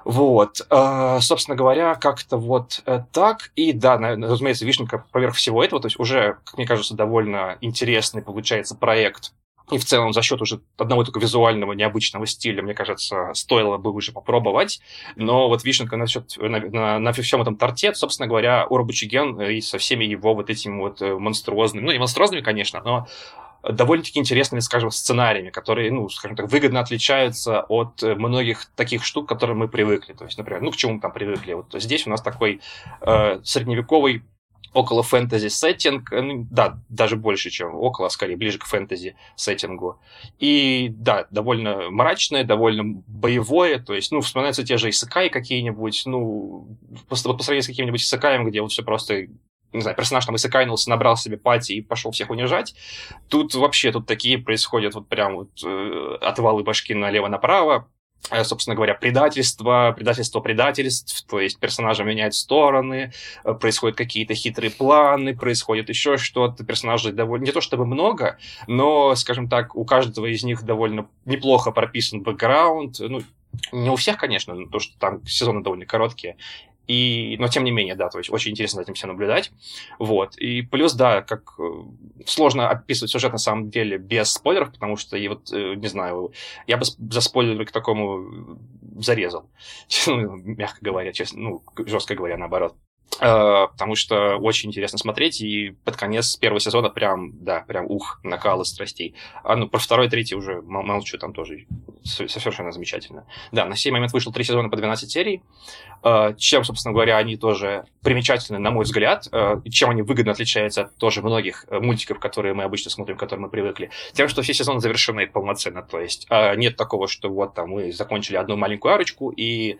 Вот, э, собственно говоря, как-то вот э, так. И да, разумеется, вишенка поверх всего этого, то есть уже, как мне кажется, довольно интересный получается проект и в целом за счет уже одного только визуального необычного стиля, мне кажется, стоило бы уже попробовать. Но вот вишенка на, счет, на, на, на всем этом торте, собственно говоря, Уробучиген и со всеми его вот этими вот э, монструозными, ну не монструозными, конечно, но довольно-таки интересными, скажем, сценариями, которые, ну, скажем так, выгодно отличаются от многих таких штук, к которым мы привыкли. То есть, например, ну, к чему мы там привыкли? Вот здесь у нас такой э, средневековый около фэнтези сеттинг, э, ну, да, даже больше, чем около, а скорее ближе к фэнтези сеттингу. И да, довольно мрачное, довольно боевое, то есть, ну, вспоминаются те же исакаи какие-нибудь, ну, по, по сравнению с каким-нибудь исакаем, где вот все просто не знаю, персонаж там исакайнулся, набрал себе пати и пошел всех унижать. Тут вообще тут такие происходят вот прям вот э, отвалы башки налево-направо, собственно говоря, предательство, предательство предательств, то есть персонажи меняют стороны, э, происходят какие-то хитрые планы, происходит еще что-то, персонажей довольно, не то чтобы много, но, скажем так, у каждого из них довольно неплохо прописан бэкграунд, ну, не у всех, конечно, то, что там сезоны довольно короткие, и, но тем не менее, да, то есть очень интересно за этим все наблюдать. Вот. И плюс, да, как э, сложно описывать сюжет на самом деле без спойлеров, потому что, и вот, э, не знаю, я бы за спойлеры к такому зарезал. Ну, мягко говоря, честно, ну, жестко говоря, наоборот. Э, потому что очень интересно смотреть, и под конец первого сезона прям, да, прям ух, накалы страстей. А ну, про второй, третий уже молчу, там тоже совершенно замечательно. Да, на сей момент вышел три сезона по 12 серий, э, чем, собственно говоря, они тоже примечательны, на мой взгляд, э, чем они выгодно отличаются от тоже многих мультиков, которые мы обычно смотрим, к которым мы привыкли, тем, что все сезоны завершены полноценно, то есть нет такого, что вот там мы закончили одну маленькую арочку, и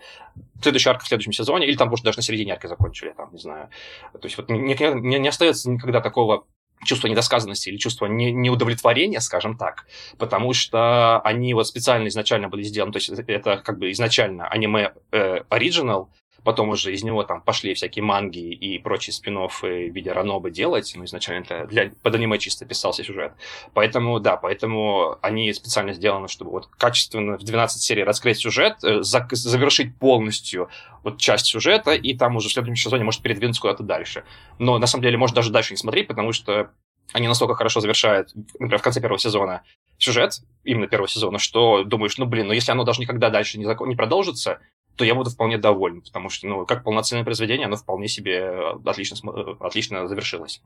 следующая арка в следующем сезоне, или там, может, даже на середине арки закончили, там, не знаю. То есть вот не, не, не остается никогда такого чувство недосказанности или чувство не, неудовлетворения, скажем так, потому что они вот специально изначально были сделаны, то есть это как бы изначально аниме э, оригинал, Потом уже из него там пошли всякие манги и прочие спин в виде ранобы делать. Ну, изначально это для, под аниме чисто писался сюжет. Поэтому, да, поэтому они специально сделаны, чтобы вот качественно в 12 серий раскрыть сюжет, э, за, завершить полностью вот часть сюжета, и там уже в следующем сезоне может передвинуться куда-то дальше. Но на самом деле может даже дальше не смотреть, потому что они настолько хорошо завершают, например, в конце первого сезона сюжет, именно первого сезона, что думаешь, ну, блин, ну, если оно даже никогда дальше не, зак... не продолжится, то я буду вполне доволен, потому что, ну, как полноценное произведение, оно вполне себе э, отлично, э, отлично завершилось.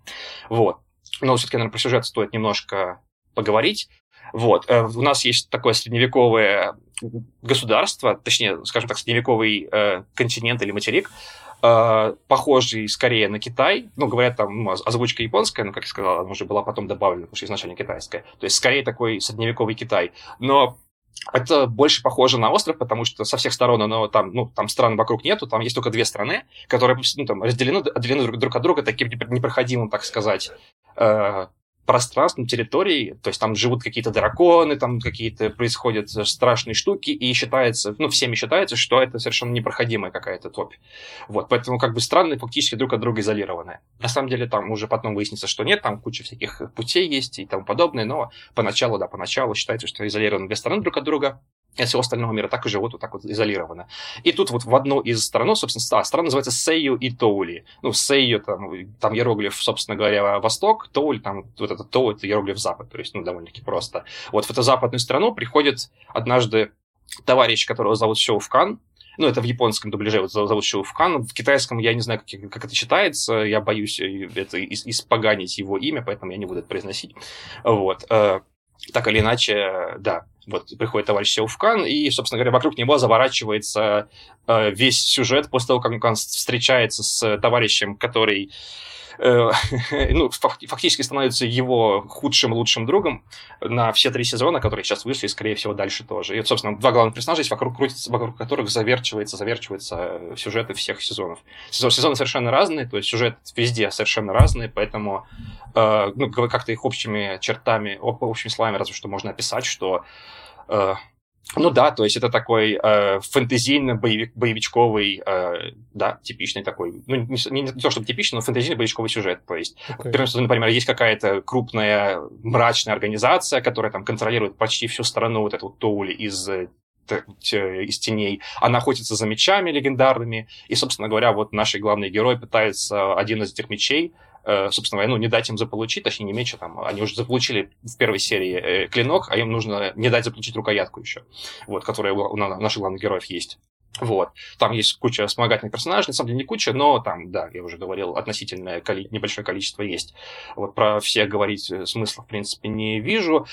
Вот. Но все-таки, наверное, про сюжет стоит немножко поговорить. Вот. Э, у нас есть такое средневековое государство, точнее, скажем так, средневековый э, континент или материк, э, похожий скорее на Китай. Ну, говорят, там ну, озвучка японская, но, как я сказал, она уже была потом добавлена, потому что изначально китайская. То есть, скорее такой средневековый Китай. Но это больше похоже на остров, потому что со всех сторон оно там, ну, там стран вокруг нету, там есть только две страны, которые ну, там, разделены, отделены друг, друг от друга таким непроходимым, так сказать, э, пространством, территорией, то есть там живут какие-то драконы, там какие-то происходят страшные штуки, и считается, ну, всеми считается, что это совершенно непроходимая какая-то топь. Вот, поэтому как бы страны фактически друг от друга изолированы. На самом деле там уже потом выяснится, что нет, там куча всяких путей есть и тому подобное, но поначалу, да, поначалу считается, что изолированы две страны друг от друга, и всего остального мира так и живут вот так вот изолированно. И тут вот в одну из стран, собственно, страна называется Сейю и Тоули. Ну, Сейю, там, там иероглиф, собственно говоря, восток, Тоуль, там вот это Тоу, это иероглиф запад, то есть, ну, довольно-таки просто. Вот в эту западную страну приходит однажды товарищ, которого зовут Шоуфкан, ну, это в японском дубляже вот зовут Шоуфкан, в китайском я не знаю, как, как это читается, я боюсь э, это испоганить его имя, поэтому я не буду это произносить. Вот. Э, так или иначе, да, вот приходит товарищ Сеуфкан, и, собственно говоря, вокруг него заворачивается э, весь сюжет после того, как он встречается с товарищем, который ну, фактически становится его худшим лучшим другом на все три сезона, которые сейчас вышли, и, скорее всего, дальше тоже. И, собственно, два главных персонажа есть, вокруг, крутится, вокруг которых заверчивается, заверчивается э, сюжеты всех сезонов. Сезоны совершенно разные, то есть сюжет везде совершенно разный, поэтому э, ну, как-то их общими чертами, общими словами разве что можно описать, что э, ну да, то есть это такой э, фэнтезийно-боевичковый, э, да, типичный такой, ну не, не, не то чтобы типичный, но фэнтезийно-боевичковый сюжет. То есть, okay. в например, есть какая-то крупная мрачная организация, которая там контролирует почти всю страну, вот эту вот Тоули из э, из теней. Она охотится за мечами легендарными. И, собственно говоря, вот наши главные герои пытаются один из этих мечей собственно говоря, ну, не дать им заполучить, точнее, не меч, там, они уже заполучили в первой серии э, клинок, а им нужно не дать заполучить рукоятку еще, вот, которая у наших главных героев есть. Вот. Там есть куча вспомогательных персонажей, на самом деле не куча, но там, да, я уже говорил, относительное коли... небольшое количество есть. Вот про всех говорить э, смысла, в принципе, не вижу.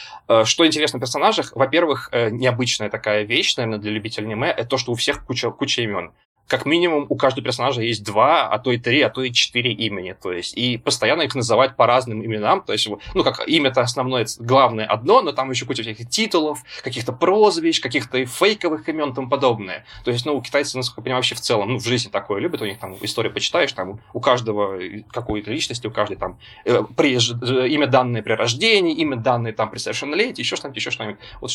Что интересно в персонажах, во-первых, необычная такая вещь, наверное, для любителей аниме, это то, что у всех куча, куча имен как минимум у каждого персонажа есть два, а то и три, а то и четыре имени. То есть, и постоянно их называть по разным именам. То есть, ну, как имя-то основное, главное одно, но там еще куча всяких титулов, каких-то прозвищ, каких-то фейковых имен и тому подобное. То есть, ну, китайцы, насколько я понимаю, вообще в целом, ну, в жизни такое любят, у них там историю почитаешь, там у каждого какой-то личности, у каждой там э, при, э, имя данное при рождении, имя данное там при совершеннолетии, еще что-нибудь, еще что-нибудь. Вот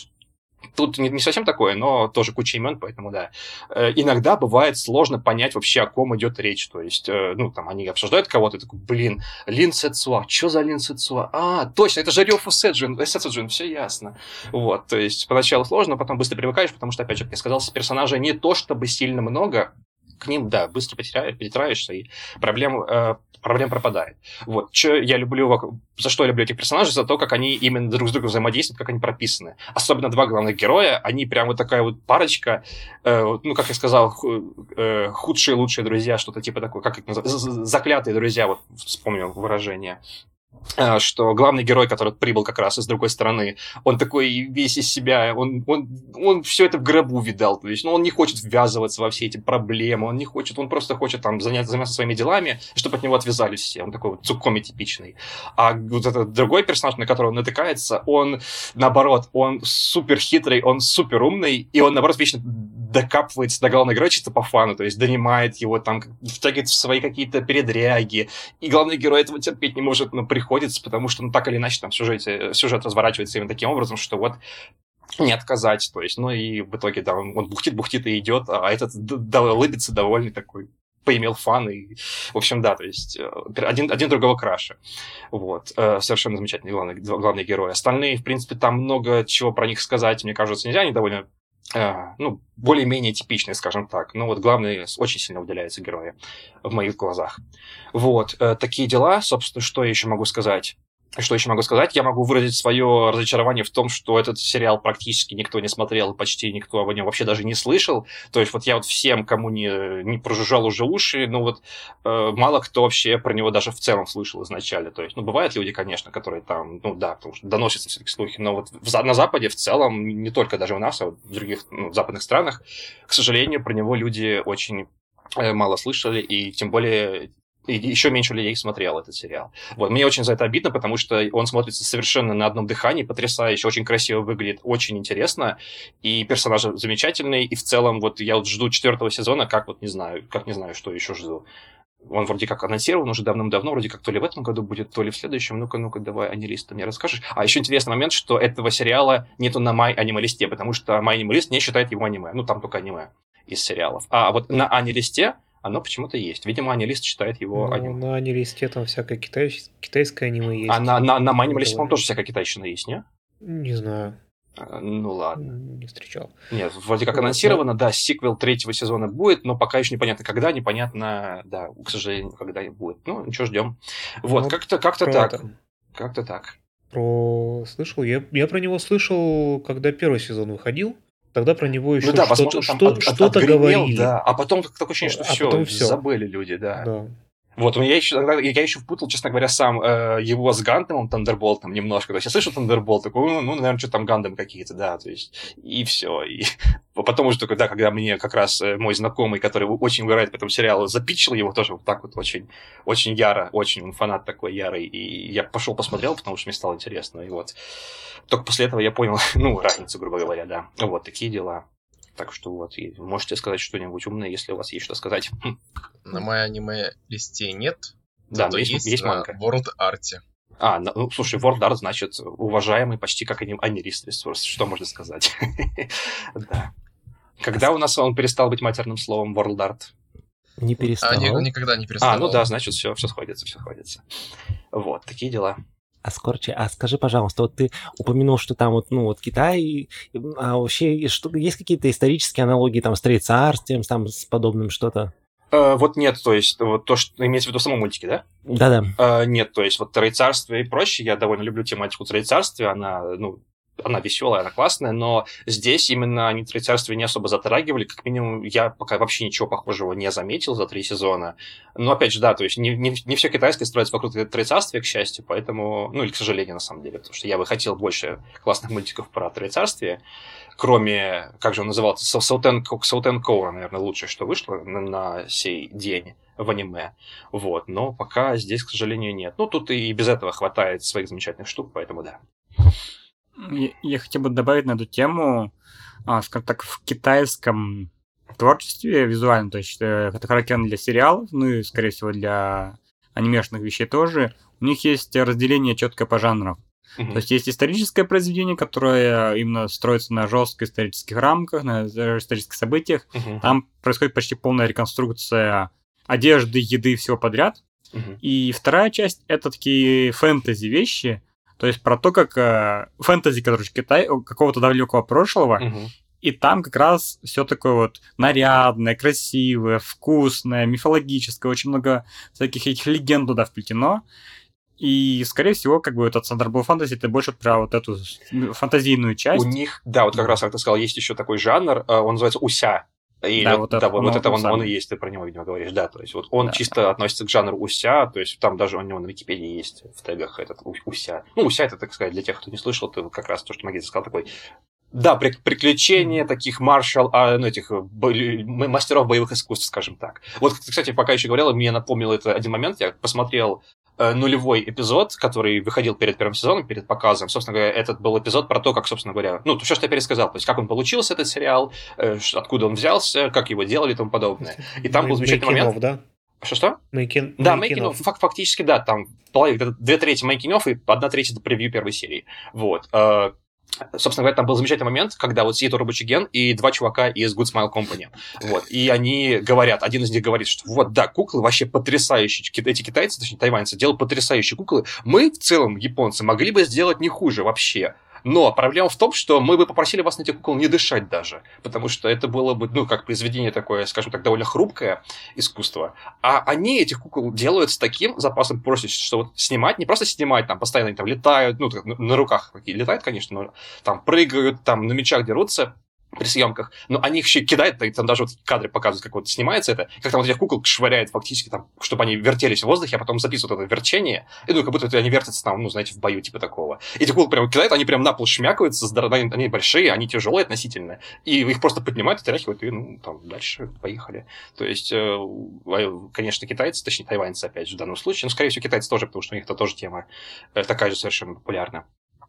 Тут не, не совсем такое, но тоже куча имен, поэтому да. Э, иногда бывает сложно понять вообще, о ком идет речь. То есть, э, ну, там они обсуждают кого-то, такой, блин, Лин Сэцуа, что за Лин Сэцуа? А, точно, это же Рёфу Сэджин, э, Сэджин, все ясно. Вот, то есть, поначалу сложно, потом быстро привыкаешь, потому что, опять же, как я сказал, персонажей не то чтобы сильно много, к ним, да, быстро потеряешь, перетираешься, и проблем проблем пропадает. Вот. Что я люблю, за что я люблю этих персонажей, за то, как они именно друг с другом взаимодействуют, как они прописаны. Особенно два главных героя, они прям вот такая вот парочка, э, ну, как я сказал, э, худшие, лучшие друзья, что-то типа такое, как их называют, заклятые друзья, вот вспомнил выражение. А, что главный герой, который прибыл как раз из другой стороны, он такой весь из себя, он, он, он все это в гробу видал, то есть, ну, он не хочет ввязываться во все эти проблемы, он не хочет, он просто хочет там заняться, заняться своими делами, чтобы от него отвязались все, он такой вот цукоми типичный. А вот этот другой персонаж, на которого он натыкается, он, наоборот, он супер хитрый, он супер умный, и он, наоборот, вечно докапывается до главного героя чисто по фану, то есть донимает его, там, втягивает в свои какие-то передряги, и главный герой этого терпеть не может, но приходится, потому что, ну, так или иначе, там сюжет, сюжет разворачивается именно таким образом, что вот не отказать, то есть, ну, и в итоге, да, он, он бухтит-бухтит и идет, а этот да, улыбится довольный такой, поимел фан, и, в общем, да, то есть э, один, один другого краше. Вот. Э, совершенно замечательные главные, главные герои. Остальные, в принципе, там много чего про них сказать, мне кажется, нельзя, они довольно ну, более-менее типичные, скажем так. Но вот главные очень сильно выделяются герои в моих глазах. Вот, э, такие дела, собственно, что я еще могу сказать? Что еще могу сказать? Я могу выразить свое разочарование в том, что этот сериал практически никто не смотрел, почти никто о нем вообще даже не слышал. То есть вот я вот всем, кому не, не прожужжал уже уши, ну вот э, мало кто вообще про него даже в целом слышал изначально. То есть, ну, бывают люди, конечно, которые там, ну да, потому что доносятся все-таки слухи, но вот в, на Западе в целом, не только даже у нас, а вот в других ну, западных странах, к сожалению, про него люди очень э, мало слышали, и тем более и еще меньше людей смотрел этот сериал. Вот, мне очень за это обидно, потому что он смотрится совершенно на одном дыхании, потрясающе, очень красиво выглядит, очень интересно, и персонажи замечательные, и в целом вот я вот жду четвертого сезона, как вот не знаю, как не знаю, что еще жду. Он вроде как анонсирован уже давным-давно, вроде как то ли в этом году будет, то ли в следующем. Ну-ка, ну-ка, давай, анималист, ты мне расскажешь. А еще интересный момент, что этого сериала нету на май анималисте, потому что май анималист не считает его аниме. Ну, там только аниме из сериалов. А вот на анималисте оно почему-то есть. Видимо, анималист считает его Ну, аниме. на анималисте там всякое китай... китайское аниме есть. А на, на, на Давай. по-моему, тоже всякая китайщина есть, не? Не знаю, А, Ну ладно. не встречал. Нет, вроде как Вот, анонсировано, да, сиквел третьего сезона будет, но пока еще непонятно когда, непонятно, да, к сожалению, когда и будет. Ну, ничего, ждем. Вот, Ну, как-то как-то Про так. Как-то так. Про... Слышал? Я, я про него слышал, когда первый сезон выходил. Тогда про него еще Ну да, что-то, возможно, что, от- от- что-то говорили. Да, а потом такое ощущение, что А все, потом всё. забыли люди, да. Да. Вот, я еще, я еще впутал, честно говоря, сам э, его с Гандамом, Тандерболтом немножко. То есть я слышу Тандерболт, такой, ну, ну, наверное, что там Гандам какие-то, да, то есть, и все. И потом уже только, да, когда мне как раз э, мой знакомый, который очень угорает по этому сериалу, запичил его тоже вот так вот очень, очень яро, очень он фанат такой ярый, и я пошел посмотрел, потому что мне стало интересно, и вот. Только после этого я понял, ну, разницу, грубо говоря, да. Вот такие дела. Так что вот, и можете сказать что-нибудь умное, если у вас есть что сказать. Хм. На моей аниме листе нет, Да, но есть, есть, на манга. World Art. А, на- ну, слушай, World Art, значит, уважаемый почти как аним- анирист ресурс. Что можно сказать? Да. Когда у нас он перестал быть матерным словом World Art? Не А, перестал. ни- никогда не переставал. А, ну да, значит, все, все сходится, все сходится. Вот, такие дела. А Скорче, а скажи, пожалуйста, вот ты упомянул, что там вот, ну, вот Китай, а вообще что, есть какие-то исторические аналогии там с Троецарствием, там с подобным что-то? Э, вот нет, то есть, вот то, что имеется в виду в самом мультике, да? Да-да. Э, нет, то есть, вот Троецарствие и проще, я довольно люблю тематику Троецарствия, она, ну, она веселая, она классная, но здесь именно они Троецарствие не особо затрагивали, как минимум я пока вообще ничего похожего не заметил за три сезона. Но опять же, да, то есть не, не, не все китайское строится вокруг Троецарствия, к счастью, поэтому, ну или к сожалению, на самом деле, потому что я бы хотел больше классных мультиков про Троецарствие, кроме, как же он назывался, Саутен Коура, наверное, лучшее, что вышло на, на сей день в аниме. Вот, но пока здесь, к сожалению, нет. Ну, тут и без этого хватает своих замечательных штук, поэтому да. Я, хотел бы добавить на эту тему, а, скажем так, в китайском творчестве визуально, то есть э, это характерно для сериалов, ну и, скорее всего, для анимешных вещей тоже, у них есть разделение четкое по жанрам. Мгм. То есть есть историческое произведение, которое именно строится на жестких исторических рамках, на исторических событиях. Мгм. Там происходит почти полная реконструкция одежды, еды, всего подряд. Мгм. И вторая часть это такие фэнтези вещи, то есть про то, как э, фэнтези, короче, Китай, какого-то далекого прошлого, Мгм. и там как раз все такое вот нарядное, красивое, вкусное, мифологическое, очень много всяких этих легенд туда вплетено. И, скорее всего, как бы этот Thunderbolt Fantasy это больше про вот эту фантазийную часть. У них, да, вот как раз, как ты сказал, есть еще такой жанр, э, он называется уся. И Да, вот, вот да, это, вот, это он он, он и есть, ты про него, видимо, говоришь, да, то есть вот он Да. чисто относится к жанру уся, то есть там даже у него на Википедии есть в тегах этот у- уся. Ну, уся это, так сказать, для тех, кто не слышал, это вот как раз то, что Магита сказал, такой да, при- приключения таких маршал, а, ну, этих бо- мастеров боевых искусств, скажем так. Вот, кстати, пока еще говорил, мне напомнил это один момент, я посмотрел нулевой эпизод, который выходил перед первым сезоном, перед показом. Собственно говоря, этот был эпизод про то, как, собственно говоря, ну, все, что я пересказал, то есть, как он получился, этот сериал, э, откуда он взялся, как его делали и тому подобное. И там был замечательный момент. да? Что-что? Making- Да, of. фак- фактически, да, там половина, две трети мейкинов и одна треть это превью первой серии. Вот. Собственно говоря, там был замечательный момент, когда вот сидит рабочий ген и два чувака из Good Smile Company. Вот. И они говорят, один из них говорит, что вот, да, куклы вообще потрясающие. Эти китайцы, точнее, тайваньцы, делают потрясающие куклы. Мы, в целом, японцы, могли бы сделать не хуже вообще. Но проблема в том, что мы бы попросили вас на этих кукол не дышать даже, потому что это было бы, ну, как произведение такое, скажем так, довольно хрупкое искусство. А они этих кукол делают с таким запасом прочности, что вот снимать, не просто снимать, там постоянно они там летают, ну, на руках такие летают, конечно, но там прыгают, там на мечах дерутся, при съемках, но они их еще кидают, там даже вот кадры показывают, как вот снимается это, как там вот этих кукол швыряет фактически, там, чтобы они вертелись в воздухе, а потом записывают это верчение, и ну, как будто они вертятся там, ну, знаете, в бою типа такого. Эти кукол прям кидают, они прям на пол шмякаются, здоровые, они большие, они тяжелые относительно, и их просто поднимают, отряхивают, и, ну, там, дальше поехали. То есть, э, конечно, китайцы, точнее, тайваньцы, опять же, в данном случае, но, скорее всего, китайцы тоже, потому что у них это тоже тема э, такая же совершенно популярна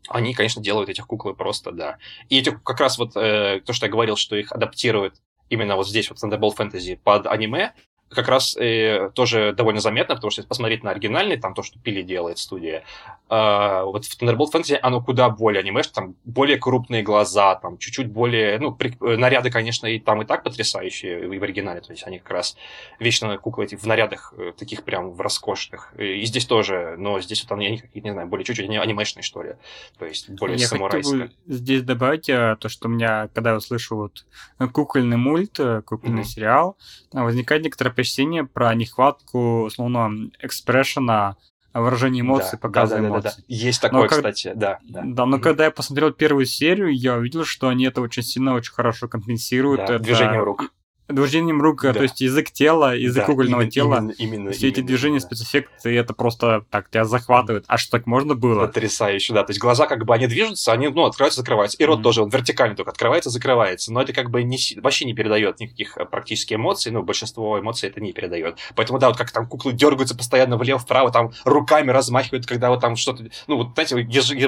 они, конечно, делают этих куклы просто, да. И эти как раз вот э, то, что я говорил, что их адаптируют именно вот здесь, вот Thunderbolt Fantasy под аниме, как раз э, тоже довольно заметно, потому что если посмотреть на оригинальный, там то, что Пили делает студия, э, вот в Thunderbolt Fantasy оно куда более анимешно, там более крупные глаза, там чуть-чуть более, ну, при, э, наряды, конечно, и там и так потрясающие и в оригинале, то есть они как раз вечно куклы эти в нарядах э, таких прям в роскошных, и здесь тоже, но здесь вот они какие-то, не знаю, более чуть-чуть анимешные, что ли, то есть более я самурайские. Я здесь добавить а, то, что у меня, когда я услышу вот кукольный мульт, кукольный mm-hmm. сериал, возникает некоторое впечатление про нехватку основного экспрессиона выражение эмоций, да, показа да, да, эмоций. Да, да, да. Есть такое, но, кстати, да, да. Да, но mm-hmm. когда я посмотрел первую серию, я увидел, что они это очень сильно, очень хорошо компенсируют. Да, это... движением рук движением рук, да. то есть язык тела, язык да, угольного именно, тела, именно, именно, все именно, эти движения, да. спецэффекты, это просто так тебя захватывает. А что так можно было? Потрясающе, да. То есть глаза как бы они движутся, они ну, открываются, закрываются. И рот mm-hmm. тоже, он вертикально только открывается, закрывается. Но это как бы не, вообще не передает никаких э, практически эмоций, ну, большинство эмоций это не передает. Поэтому, да, вот как там куклы дергаются постоянно влево-вправо, там руками размахивают, когда вот там что-то, ну, вот, знаете,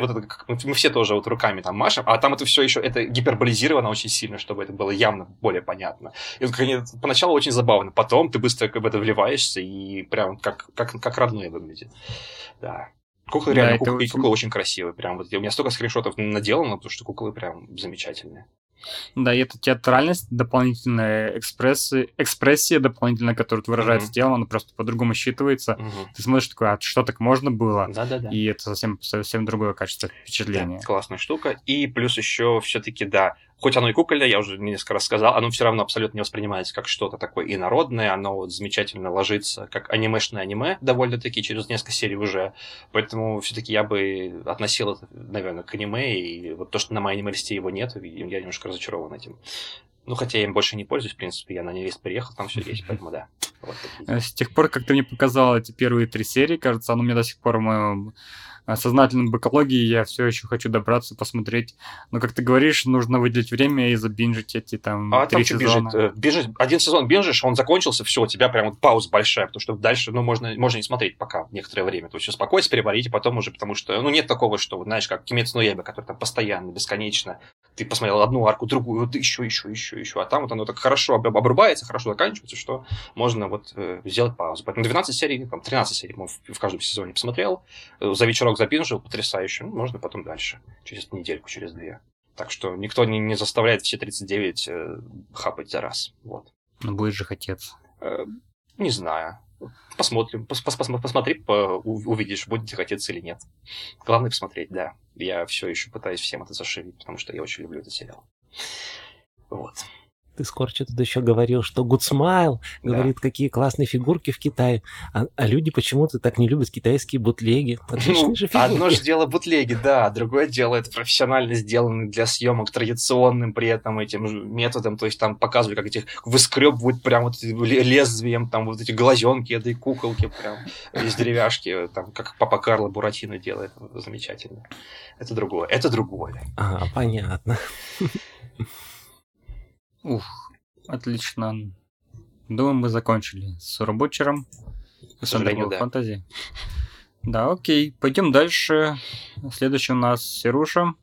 вот это, мы все тоже вот руками там машем, а там это все еще, это гиперболизировано очень сильно, чтобы это было явно более понятно. И поначалу очень забавно, потом ты быстро как бы это вливаешься и прям как, как, как родное выглядит. Да. Куклы да, реально, куклы, очень... куклы очень красивые. Прям вот у меня столько скриншотов наделано, потому что куклы прям замечательные. Да, и эта театральность, дополнительная экспрессы, экспрессия дополнительная, которая выражается mm-hmm. телом, она просто по-другому считывается. Mm-hmm. Ты смотришь такой, а что так можно было? Да-да-да. И это совсем, совсем другое качество впечатления. Да, классная штука. И плюс еще все-таки, да, хоть оно и кукольное, я уже несколько раз сказал, оно все равно абсолютно не воспринимается как что-то такое инородное, оно вот замечательно ложится как анимешное аниме, довольно-таки, через несколько серий уже, поэтому все-таки я бы относил это, наверное, к аниме, и вот то, что на моей аниме-листе его нет, я немножко разочарован этим. Ну, хотя я им больше не пользуюсь, в принципе, я на невест приехал, там все есть, поэтому да. Вот С тех пор, как ты мне показал эти первые три серии, кажется, оно мне до сих пор в моем сознательном бэклоге я все еще хочу добраться, посмотреть. Но, как ты говоришь, нужно выделить время и забинжить эти там а три там сезона. Бежит? бежит? Один сезон бинжишь, он закончился, все, у тебя прям вот пауза большая, потому что дальше, ну, можно, можно не смотреть пока некоторое время. То есть успокоиться, переварить, и потом уже, потому что, ну, нет такого, что, вот, знаешь, как Кимец Ноеба, который там постоянно, бесконечно. Ты посмотрел одну арку, другую, вот еще, еще, еще, еще. А там вот оно так хорошо обрубается, хорошо заканчивается, что можно вот э, сделать паузу. Поэтому 12 серий, там, 13 серий, в каждом сезоне посмотрел, э, за вечерок запинжил, потрясающе. Ну, можно потом дальше, через недельку, через две. Так что никто не, не заставляет все 39 э, хапать за раз. Вот. Ну, будет же хотеться. Э, не знаю. Посмотрим. Пос -пос -пос Посмотри, по увидишь, будет хотеться или нет. Главное посмотреть, да. Я все еще пытаюсь всем это зашивить, потому что я очень люблю этот сериал. Вот ты, Скорча, тут еще говорил, что Good Smile говорит, да. какие классные фигурки в Китае. А, а люди почему-то так не любят китайские бутлеги. Ну, же одно же дело бутлеги, да, другое дело это профессионально сделанные для съемок традиционным при этом этим методом, то есть там показывали, как этих выскребывают прям вот лезвием, там вот эти глазенки этой куколки прям из деревяшки, там как папа Карло Буратино делает, замечательно. Это другое, это другое. Ага, понятно. Ух, отлично. Думаю, мы закончили с Уробучером. С Тандерболт, да. Фантазии. Да, окей. Пойдем дальше. Следующий у нас Серуша.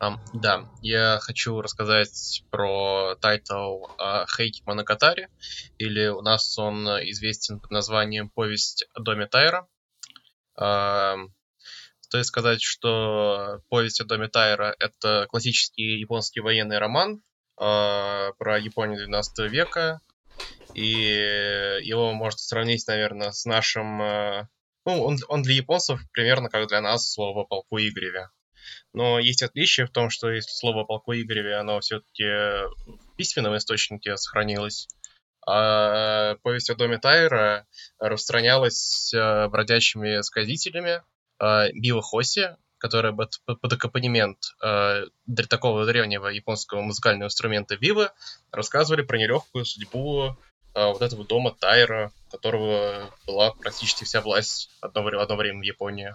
Эм, да, я хочу рассказать про title э, Хейке Моногатари, или у нас он известен под названием «Повесть о доме Тайра». Uh, стоит сказать, что «Повесть о доме Тайра» — это классический японский военный роман, э, про Японию 12 века, и его можно сравнить, наверное, с нашим... Э, ну, он, он для японцев примерно как для нас слово «полку Игореве». Но есть отличие в том, что если слово «полку Игореве», оно все-таки в письменном источнике сохранилось, а повесть о доме Тайра распространялась э, бродячими сказителями, Билла Хоси, которая под, под аккомпанемент э, такого древнего японского музыкального инструмента вивы, рассказывали про нелегкую судьбу э, вот этого дома Тайра, у которого была практически вся власть одно, одно время в Японии.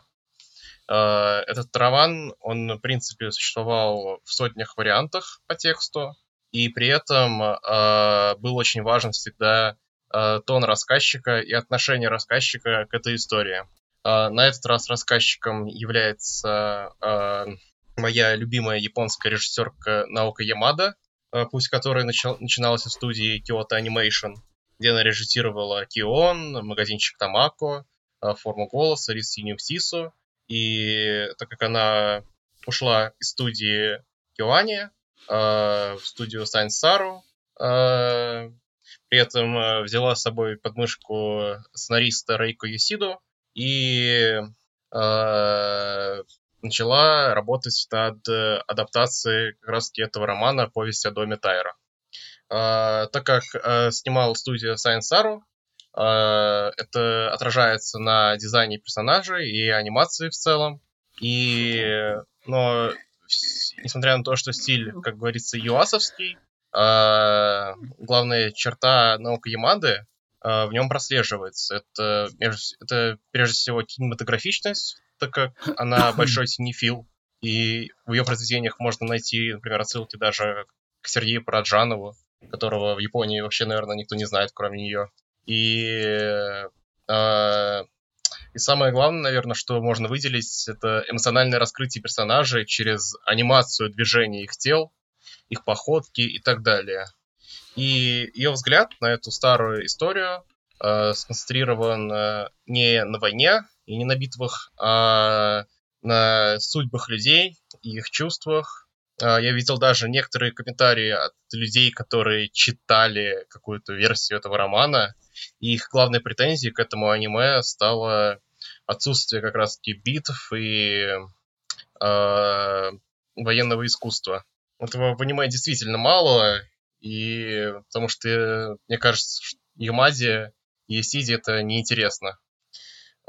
Э, этот роман, он, в принципе, существовал в сотнях вариантах по тексту, и при этом э, был очень важен всегда э, тон рассказчика и отношение рассказчика к этой истории. Э, на этот раз рассказчиком является э, моя любимая японская режиссерка Наока Ямада, э, пусть которая начал, начиналась в студии Kyoto Animation, где она режиссировала Кион, магазинчик Тамако, Форму голоса, Рис Синюю Птицу. И так как она ушла из студии Киоани, в студию. Э, при этом взяла с собой подмышку сценариста Рейко Юсиду и начала работать над адаптацией как раз этого романа «Повесть о доме Тайра». Так как снимал студия Science Saru, это отражается на дизайне персонажей и анимации в целом. И, но несмотря на то, что стиль, как говорится, юасовский, э, главная черта наука Ямады э, в нем прослеживается. Это, это прежде всего кинематографичность, так как она большой синефил, и в ее произведениях можно найти, например, отсылки даже к Сергею Параджанову, которого в Японии вообще, наверное, никто не знает, кроме нее. И э, и самое главное, наверное, что можно выделить, это эмоциональное раскрытие персонажей через анимацию движений их тел, их походки и так далее. И ее взгляд на эту старую историю э, сконцентрирован э, не на войне и не на битвах, а на судьбах людей и их чувствах. Э, я видел даже некоторые комментарии от людей, которые читали какую-то версию этого романа, и их главной претензией к этому аниме стало отсутствие как раз-таки битв и э, военного искусства. Этого в аниме действительно мало, и потому что, мне кажется, Ямаде и Сиди это неинтересно.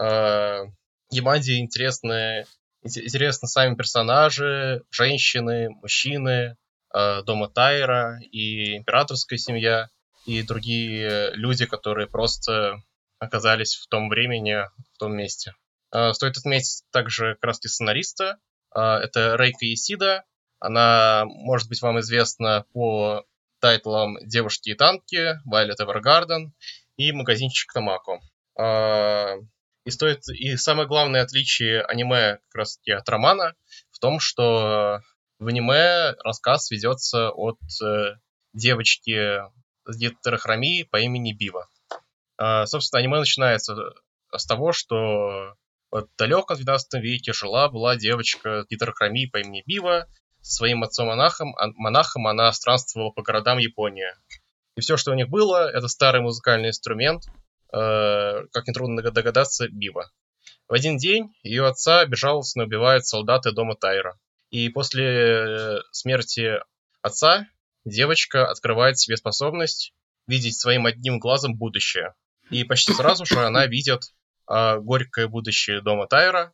Э, Ямаде интересны, интересны сами персонажи, женщины, мужчины, э, дома Тайра и императорская семья – и другие люди, которые просто оказались в том времени, в том месте. А, стоит отметить также краски сценариста. А, это Рейка Исида. Она может быть вам известна по тайтлам «Девушки и танки», «Violet Evergarden» и «Магазинчик Тамако». А, и, стоит, и самое главное отличие аниме как раз таки от романа в том, что в аниме рассказ ведется от э, девочки с гетерохромией по имени Бива. А, собственно, аниме начинается с того, что в далеком 12 веке жила-была девочка с гетерохромией по имени Бива, со своим отцом-монахом, а монахом она странствовала по городам Японии. И все, что у них было, это старый музыкальный инструмент, э, как нетрудно догадаться, бива. В один день ее отца безжалостно убивают солдаты дома Тайра. И после э, смерти отца девочка открывает себе способность видеть своим одним глазом будущее. И почти сразу же она видит э, горькое будущее дома Тайра,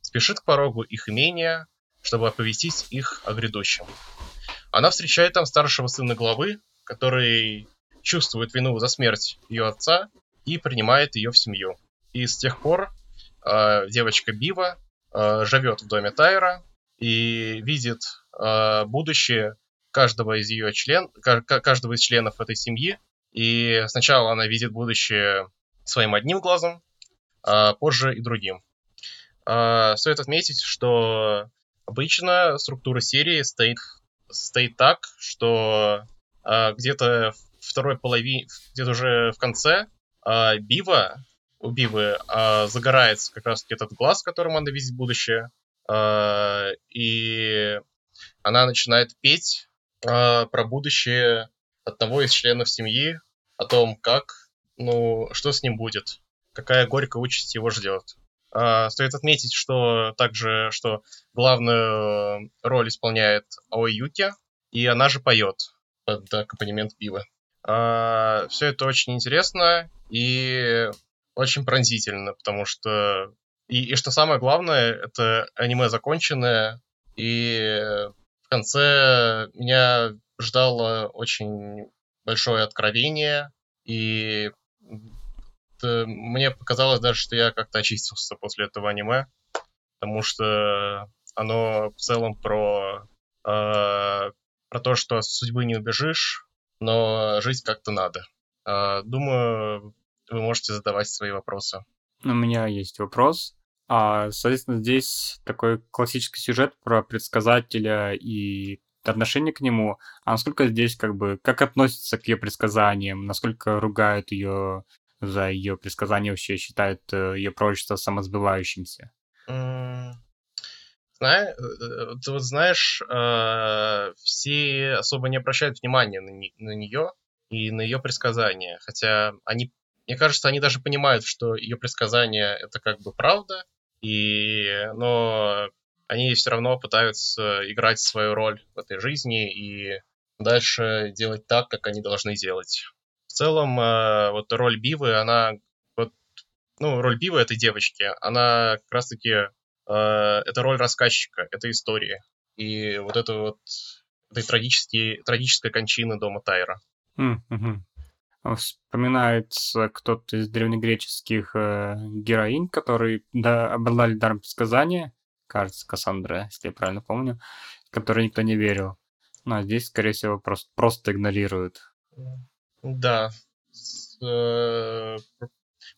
спешит к порогу их имения, чтобы оповестить их о грядущем. Она встречает там старшего сына главы, который чувствует вину за смерть ее отца и принимает ее в семью. И с тех пор э, девочка Бива э, живет в доме Тайра и видит э, будущее каждого из ее член, каждого из членов этой семьи. И сначала она видит будущее своим одним глазом, а позже и другим. Стоит отметить, что обычно структура серии стоит, стоит так, что а, где-то второй половине, где-то уже в конце а, Бива, у Бивы а, загорается как раз этот глаз, которым она видит будущее, а, и она начинает петь а, про будущее одного из членов семьи, о том, как, ну, что с ним будет, какая горькая участь его ждет. А, стоит отметить, что также, что главную роль исполняет Аой и она же поет под аккомпанемент пива. А, все это очень интересно и очень пронзительно, потому что И, и что самое главное, это аниме законченное, и в конце меня ждало очень большое откровение, и мне показалось даже, что я как-то очистился после этого аниме, потому что оно в целом про, э, про то, что с судьбы не убежишь, но жить как-то надо. Э, думаю, вы можете задавать свои вопросы. У меня есть вопрос. А, соответственно, здесь такой классический сюжет про предсказателя и отношение к нему. А насколько здесь как бы, как относятся к ее предсказаниям, насколько ругают ее за ее предсказания, вообще считают э, ее пророчество самосбывающимся? Знаешь, э, э, ты вот знаешь, все особо не обращают внимания на, на нее и на ее предсказания, хотя они, мне кажется, они даже понимают, что ее предсказания это как бы правда, и, но они все равно пытаются играть свою роль в этой жизни и дальше делать так, как они должны делать. В целом, э, вот роль Бивы, она вот, ну, роль Бивы этой девочки, она как раз-таки э, это роль рассказчика, это история. И вот это вот этой трагической, трагической кончины дома Тайра. Mm-hmm. Вспоминается кто-то из древнегреческих э, героинь, которые да, обладали даром предсказания, кажется, Кассандра, если я правильно помню, которой никто не верил. Ну, а здесь, скорее всего, просто, просто игнорируют. Да. Э,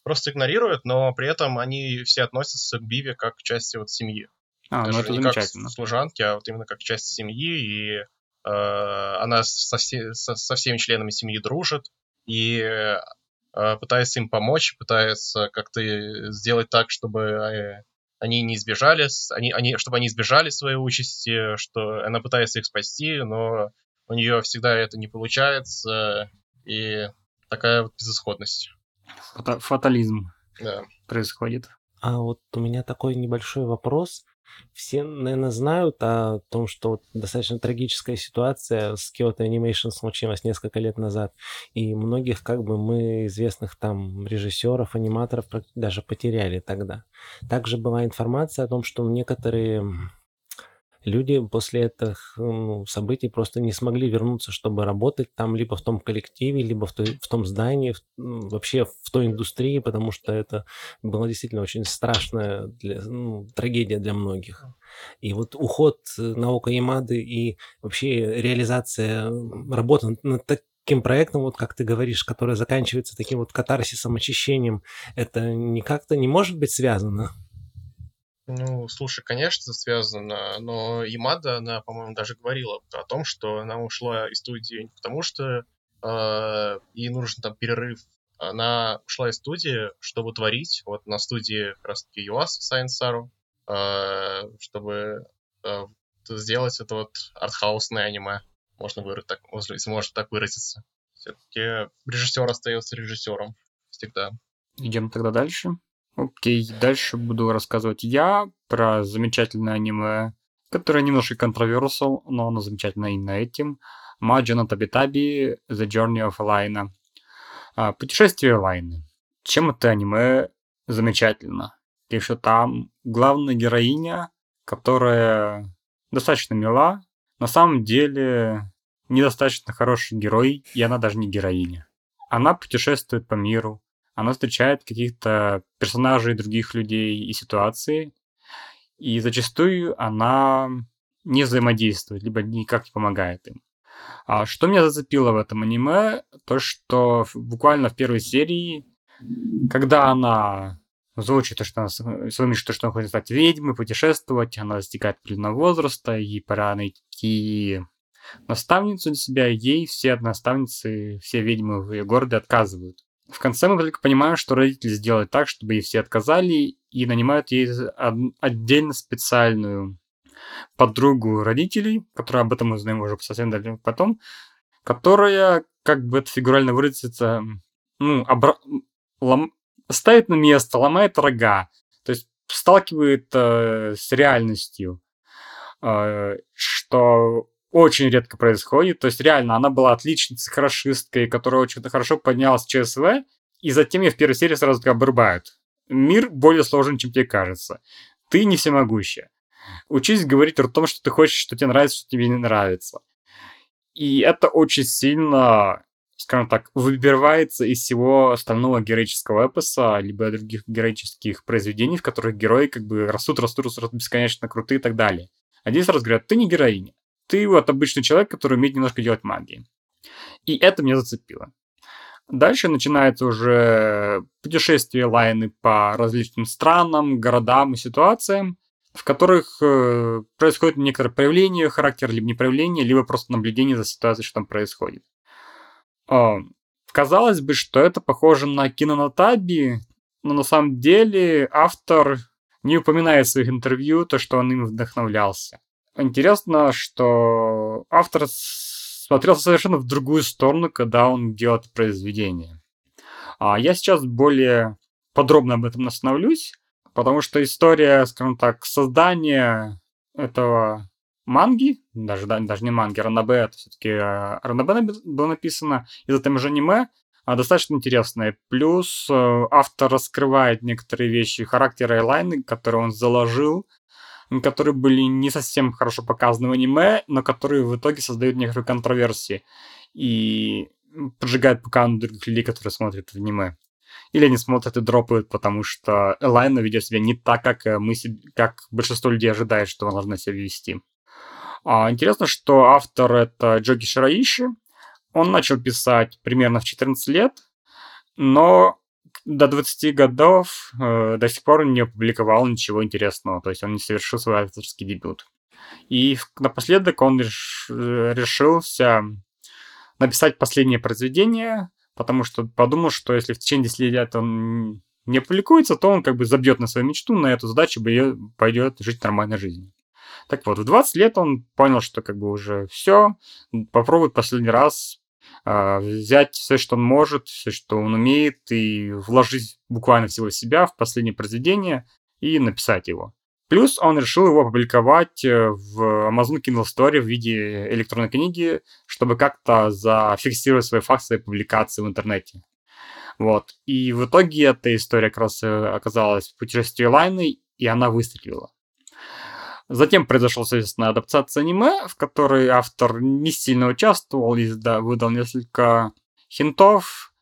просто игнорируют, но при этом они все относятся к Биве как к части вот семьи. А, ну Даже ну это не замечательно. как служанки, а вот именно как часть семьи, и э, она со, все, со, со всеми членами семьи дружит, и э, пытается им помочь, пытается как-то сделать так, чтобы э, они не избежали, они, они, чтобы они избежали своей участи, что она пытается их спасти, но у нее всегда это не получается, и такая вот безысходность. Фата фатализм да. происходит. А вот у меня такой небольшой вопрос. Все, наверное, знают о том, что вот достаточно трагическая ситуация с Kyoto Animation случилась несколько лет назад, и многих, как бы, мы, известных там режиссеров, аниматоров, даже потеряли тогда. Также была информация о том, что некоторые люди после этих ну, событий просто не смогли вернуться, чтобы работать там либо в том коллективе, либо в, той, в том здании, в, вообще в той индустрии, потому что это была действительно очень страшная для, ну, трагедия для многих. И вот уход Наока Ямады и вообще реализация работы над таким проектом, вот как ты говоришь, который заканчивается таким вот катарсисом, очищением, это не как-то не может быть связано? Ну, слушай, конечно, связано, но Ямада, она, по-моему, даже говорила о том, что она ушла из студии не потому, что э, ей нужен там перерыв. Она ушла из студии, чтобы творить, вот на студии как раз-таки ЮАС Science Saru, э, чтобы э, сделать это вот артхаусное аниме, можно выразить так, если можно так выразиться. Все-таки режиссер остается режиссером всегда. Идем тогда дальше. Окей, дальше буду рассказывать я про замечательное аниме, которое немножко controversial, но оно замечательно именно этим. Маджо но Табитаби The Journey of Элайна. Путешествие Элайны. Чем это аниме замечательно? Тем, что там главная героиня, которая достаточно мила, на самом деле недостаточно хороший герой, и она даже не героиня. Она путешествует по миру, она встречает каких-то персонажей других людей и ситуации, и зачастую она не взаимодействует, либо никак не помогает им. А что меня зацепило в этом аниме, то что буквально в первой серии, когда она звучит то, что она слышит, то, что она хочет стать ведьмой, путешествовать, она достигает определенного возраста, и пора найти наставницу для себя, ей все наставницы, все ведьмы в ее городе отказывают. В конце мы только понимаем, что родители сделают так, чтобы ей все отказали, и нанимают ей отдельно специальную подругу родителей, которая об этом узнаем уже совсем далее потом, которая, как бы это фигурально выразиться, ну, обра... лом... ставит на место, ломает рога, то есть сталкивает э, с реальностью, э, что очень редко происходит. То есть реально она была отличницей, хорошисткой, которая очень хорошо поднялась в ЧСВ, и затем ее в первой серии сразу обрубают. Мир более сложен, чем тебе кажется. Ты не всемогущая. Учись говорить о том, что ты хочешь, что тебе нравится, что тебе не нравится. И это очень сильно, скажем так, выбивается из всего остального героического эпоса, либо других героических произведений, в которых герои как бы растут, растут, растут, бесконечно крутые и так далее. А здесь раз говорят, ты не героиня. Ты вот обычный человек, который умеет немножко делать магией. И это меня зацепило. Дальше начинается уже путешествие Лайны по различным странам, городам и ситуациям, в которых э, происходит некоторое проявление характера, либо не проявление, либо просто наблюдение за ситуацией, что там происходит. Э, казалось бы, что это похоже на кинонотаби, но на самом деле автор не упоминает в своих интервью то, что он им вдохновлялся. Интересно, что автор смотрел совершенно в другую сторону, когда он делает произведение. А я сейчас более подробно об этом остановлюсь, потому что история, скажем так, создания этого манги, даже, даже не манги, ранобэ, это все-таки э, ранобэ было написано из этого же аниме, а достаточно интересная. Плюс э, автор раскрывает некоторые вещи характера Элайны, которые он заложил которые были не совсем хорошо показаны в аниме, но которые в итоге создают некоторые контроверсии и поджигают пукан других людей, которые смотрят в аниме. Или они смотрят и дропают, потому что Элайна ведет себя не так, как, э, мы, как большинство людей ожидает, что она должна себя вести. А, интересно, что автор это Джоги Шираиши. Он начал писать примерно в 14 лет, но до 20 годов э, до сих пор не опубликовал ничего интересного, то есть он не совершил свой авторский дебют. И напоследок он реш, э, решился написать последнее произведение, потому что подумал, что если в течение 10 лет он не опубликуется, то он как бы забьет на свою мечту, на эту задачу пойдет жить нормальной жизнью. Так вот, в 20 лет он понял, что как бы уже все, попробует последний раз взять все, что он может, все, что он умеет, и вложить буквально всего себя в последнее произведение и написать его. Плюс он решил его опубликовать э, в Amazon Kindle Story в виде электронной книги, чтобы как-то зафиксировать свои факты своей публикации в интернете. Вот. И в итоге эта история как раз э, оказалась в путешествии Лайны, и она выстрелила. Затем произошла, соответственно, адаптация аниме, в которой автор не сильно участвовал и да, выдал несколько хинтов,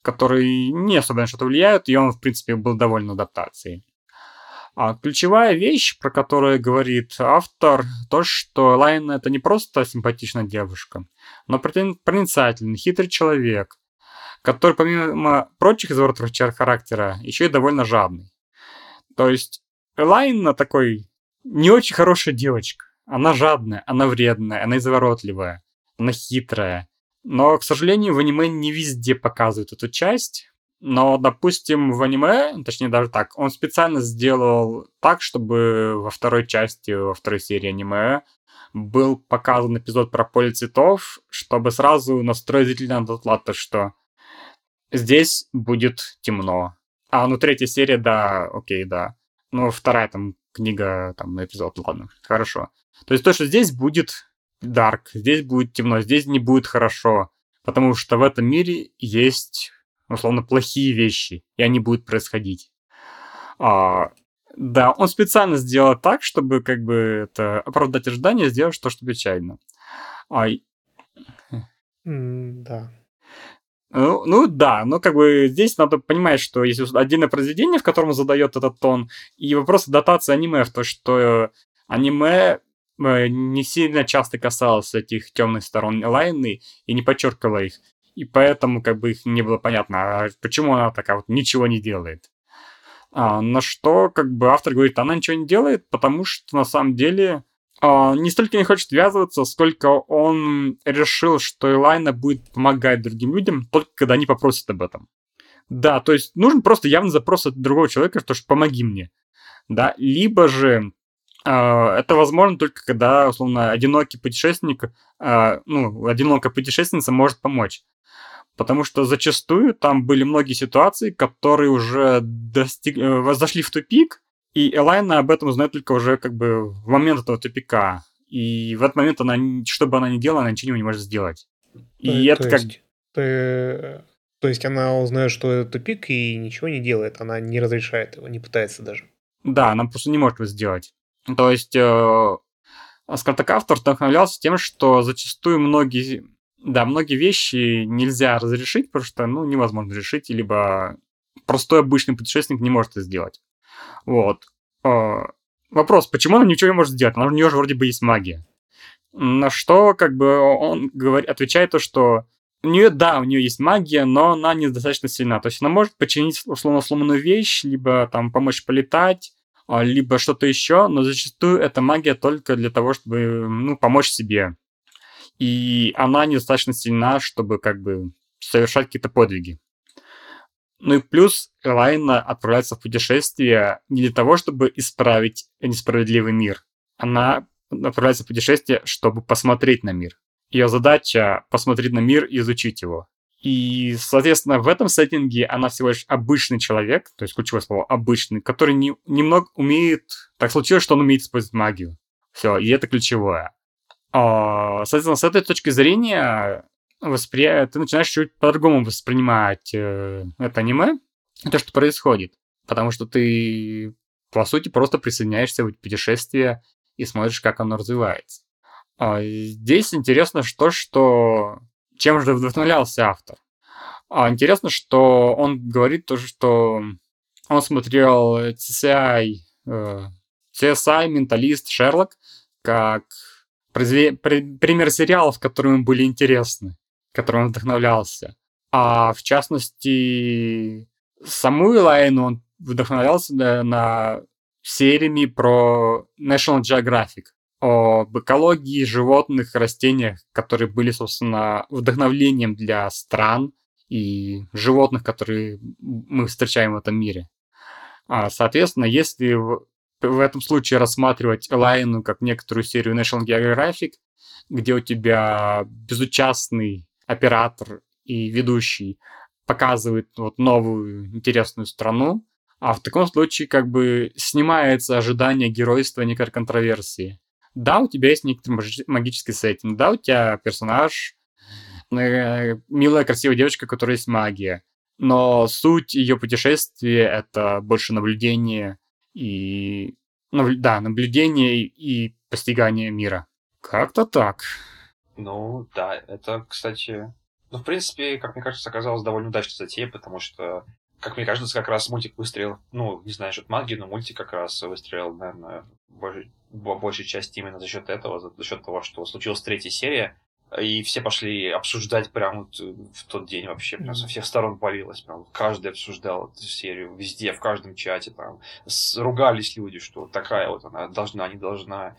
которые не особо на что-то влияют, и он, в принципе, был доволен адаптацией. А ключевая вещь, про которую говорит автор, то, что Элайна это не просто симпатичная девушка, но проницательный, хитрый человек, который, помимо прочих изворотных черт характера, еще и довольно жадный. То есть Элайна такой не очень хорошая девочка. Она жадная, она вредная, она изворотливая, она хитрая. Но, к сожалению, в аниме не везде показывают эту часть. Но, допустим, в аниме, точнее даже так, он специально сделал так, чтобы во второй части, во второй серии аниме был показан эпизод про поле цветов, чтобы сразу настроить зрителя на тот лад, то что здесь будет темно. А, ну третья серия, да, окей, да. Ну, вторая там книга там на эпизод, ладно, хорошо. То есть то, что здесь будет dark, здесь будет темно, здесь не будет хорошо, потому что в этом мире есть, условно, плохие вещи, и они будут происходить. А, да, он специально сделал так, чтобы как бы это оправдать ожидания, сделать то, что печально. А... Mm, да. Ну, ну да, но как бы здесь надо понимать, что есть отдельное произведение, в котором задает этот тон, и вопрос датации аниме, в то, что аниме э, не сильно часто касалось этих темных сторон Лайны и не подчеркивало их. И поэтому как бы их не было понятно, а почему она такая вот ничего не делает. А, на что как бы автор говорит, она ничего не делает, потому что на самом деле не столько не хочет ввязываться, сколько он решил, что Элайна будет помогать другим людям, только когда они попросят об этом. Да, то есть нужен просто явный запрос от другого человека, что помоги мне. Да, либо же э, это возможно только когда, условно, одинокий путешественник, э, ну, одинокая путешественница может помочь. Потому что зачастую там были многие ситуации, которые уже достиг... Э, зашли в тупик, и Элайна об этом узнает только уже как бы в момент этого тупика. И в этот момент она, что бы она ни делала, она ничего не может сделать. И то, это то как... Есть, ты То есть она узнает, что это тупик и ничего не делает, она не разрешает его, не пытается даже. Да, она просто не может его сделать. То есть э, Скартак автор вдохновлялся тем, что зачастую многие, да, многие вещи нельзя разрешить, потому что, ну, невозможно решить, либо простой обычный путешественник не может это сделать. Вот. Э, вопрос, почему она ничего не может сделать? У нее же вроде бы есть магия. На что, как бы, он говорит, отвечает то, что у нее, да, у нее есть магия, но она недостаточно сильна. То есть она может починить условно сломанную вещь, либо там помочь полетать, а, либо что-то еще, но зачастую эта магия только для того, чтобы ну, помочь себе. И она недостаточно сильна, чтобы как бы совершать какие-то подвиги. Ну и плюс Элайна отправляется в путешествие не для того, чтобы исправить несправедливый мир. Она отправляется в путешествие, чтобы посмотреть на мир. Ее задача посмотреть на мир и изучить его. И, соответственно, в этом сеттинге она всего лишь обычный человек, то есть ключевое слово обычный, который не, немного умеет... Так случилось, что он умеет использовать магию. Все, и это ключевое. А, соответственно, с этой точки зрения воспри... ты начинаешь чуть по-другому воспринимать э, это аниме, то, что происходит. Потому что ты, по сути, просто присоединяешься в путешествие и смотришь, как оно развивается. А здесь интересно то, что чем же вдохновлялся автор. А интересно, что он говорит тоже, что он смотрел CSI, э, CSI, Менталист, Шерлок, как произве... пример сериалов, которые ему были интересны, которым он вдохновлялся. А в частности, саму Элайну он вдохновлялся на, на сериями про National Geographic об экологии животных, растениях, которые были, собственно, вдохновлением для стран и животных, которые мы встречаем в этом мире. А, соответственно, если в, этом случае рассматривать Элайну как некоторую серию National Geographic, где у тебя безучастный оператор и ведущий показывает вот новую интересную страну, а в таком случае как бы снимается ожидание геройства некой контроверсии. Да, у тебя есть некоторый магический сеттинг, да, у тебя персонаж, э, милая, красивая девочка, у которой есть магия. Но суть ее путешествия — это больше наблюдение и... Ну, да, наблюдение и постигание мира. Как-то так. Ну, да, это, кстати... Ну, в принципе, как мне кажется, оказалось довольно удачной затеей, потому что как мне кажется, как раз мультик выстрелил, ну, не знаю, что магии, но мультик как раз выстрелил, наверное, больше, большей части именно за счет этого, за, за счет того, что случилась третья серия, и все пошли обсуждать прямо вот в тот день вообще, прям со всех сторон полилось, прям каждый обсуждал эту серию, везде, в каждом чате, там, ругались люди, что такая вот она должна, не должна,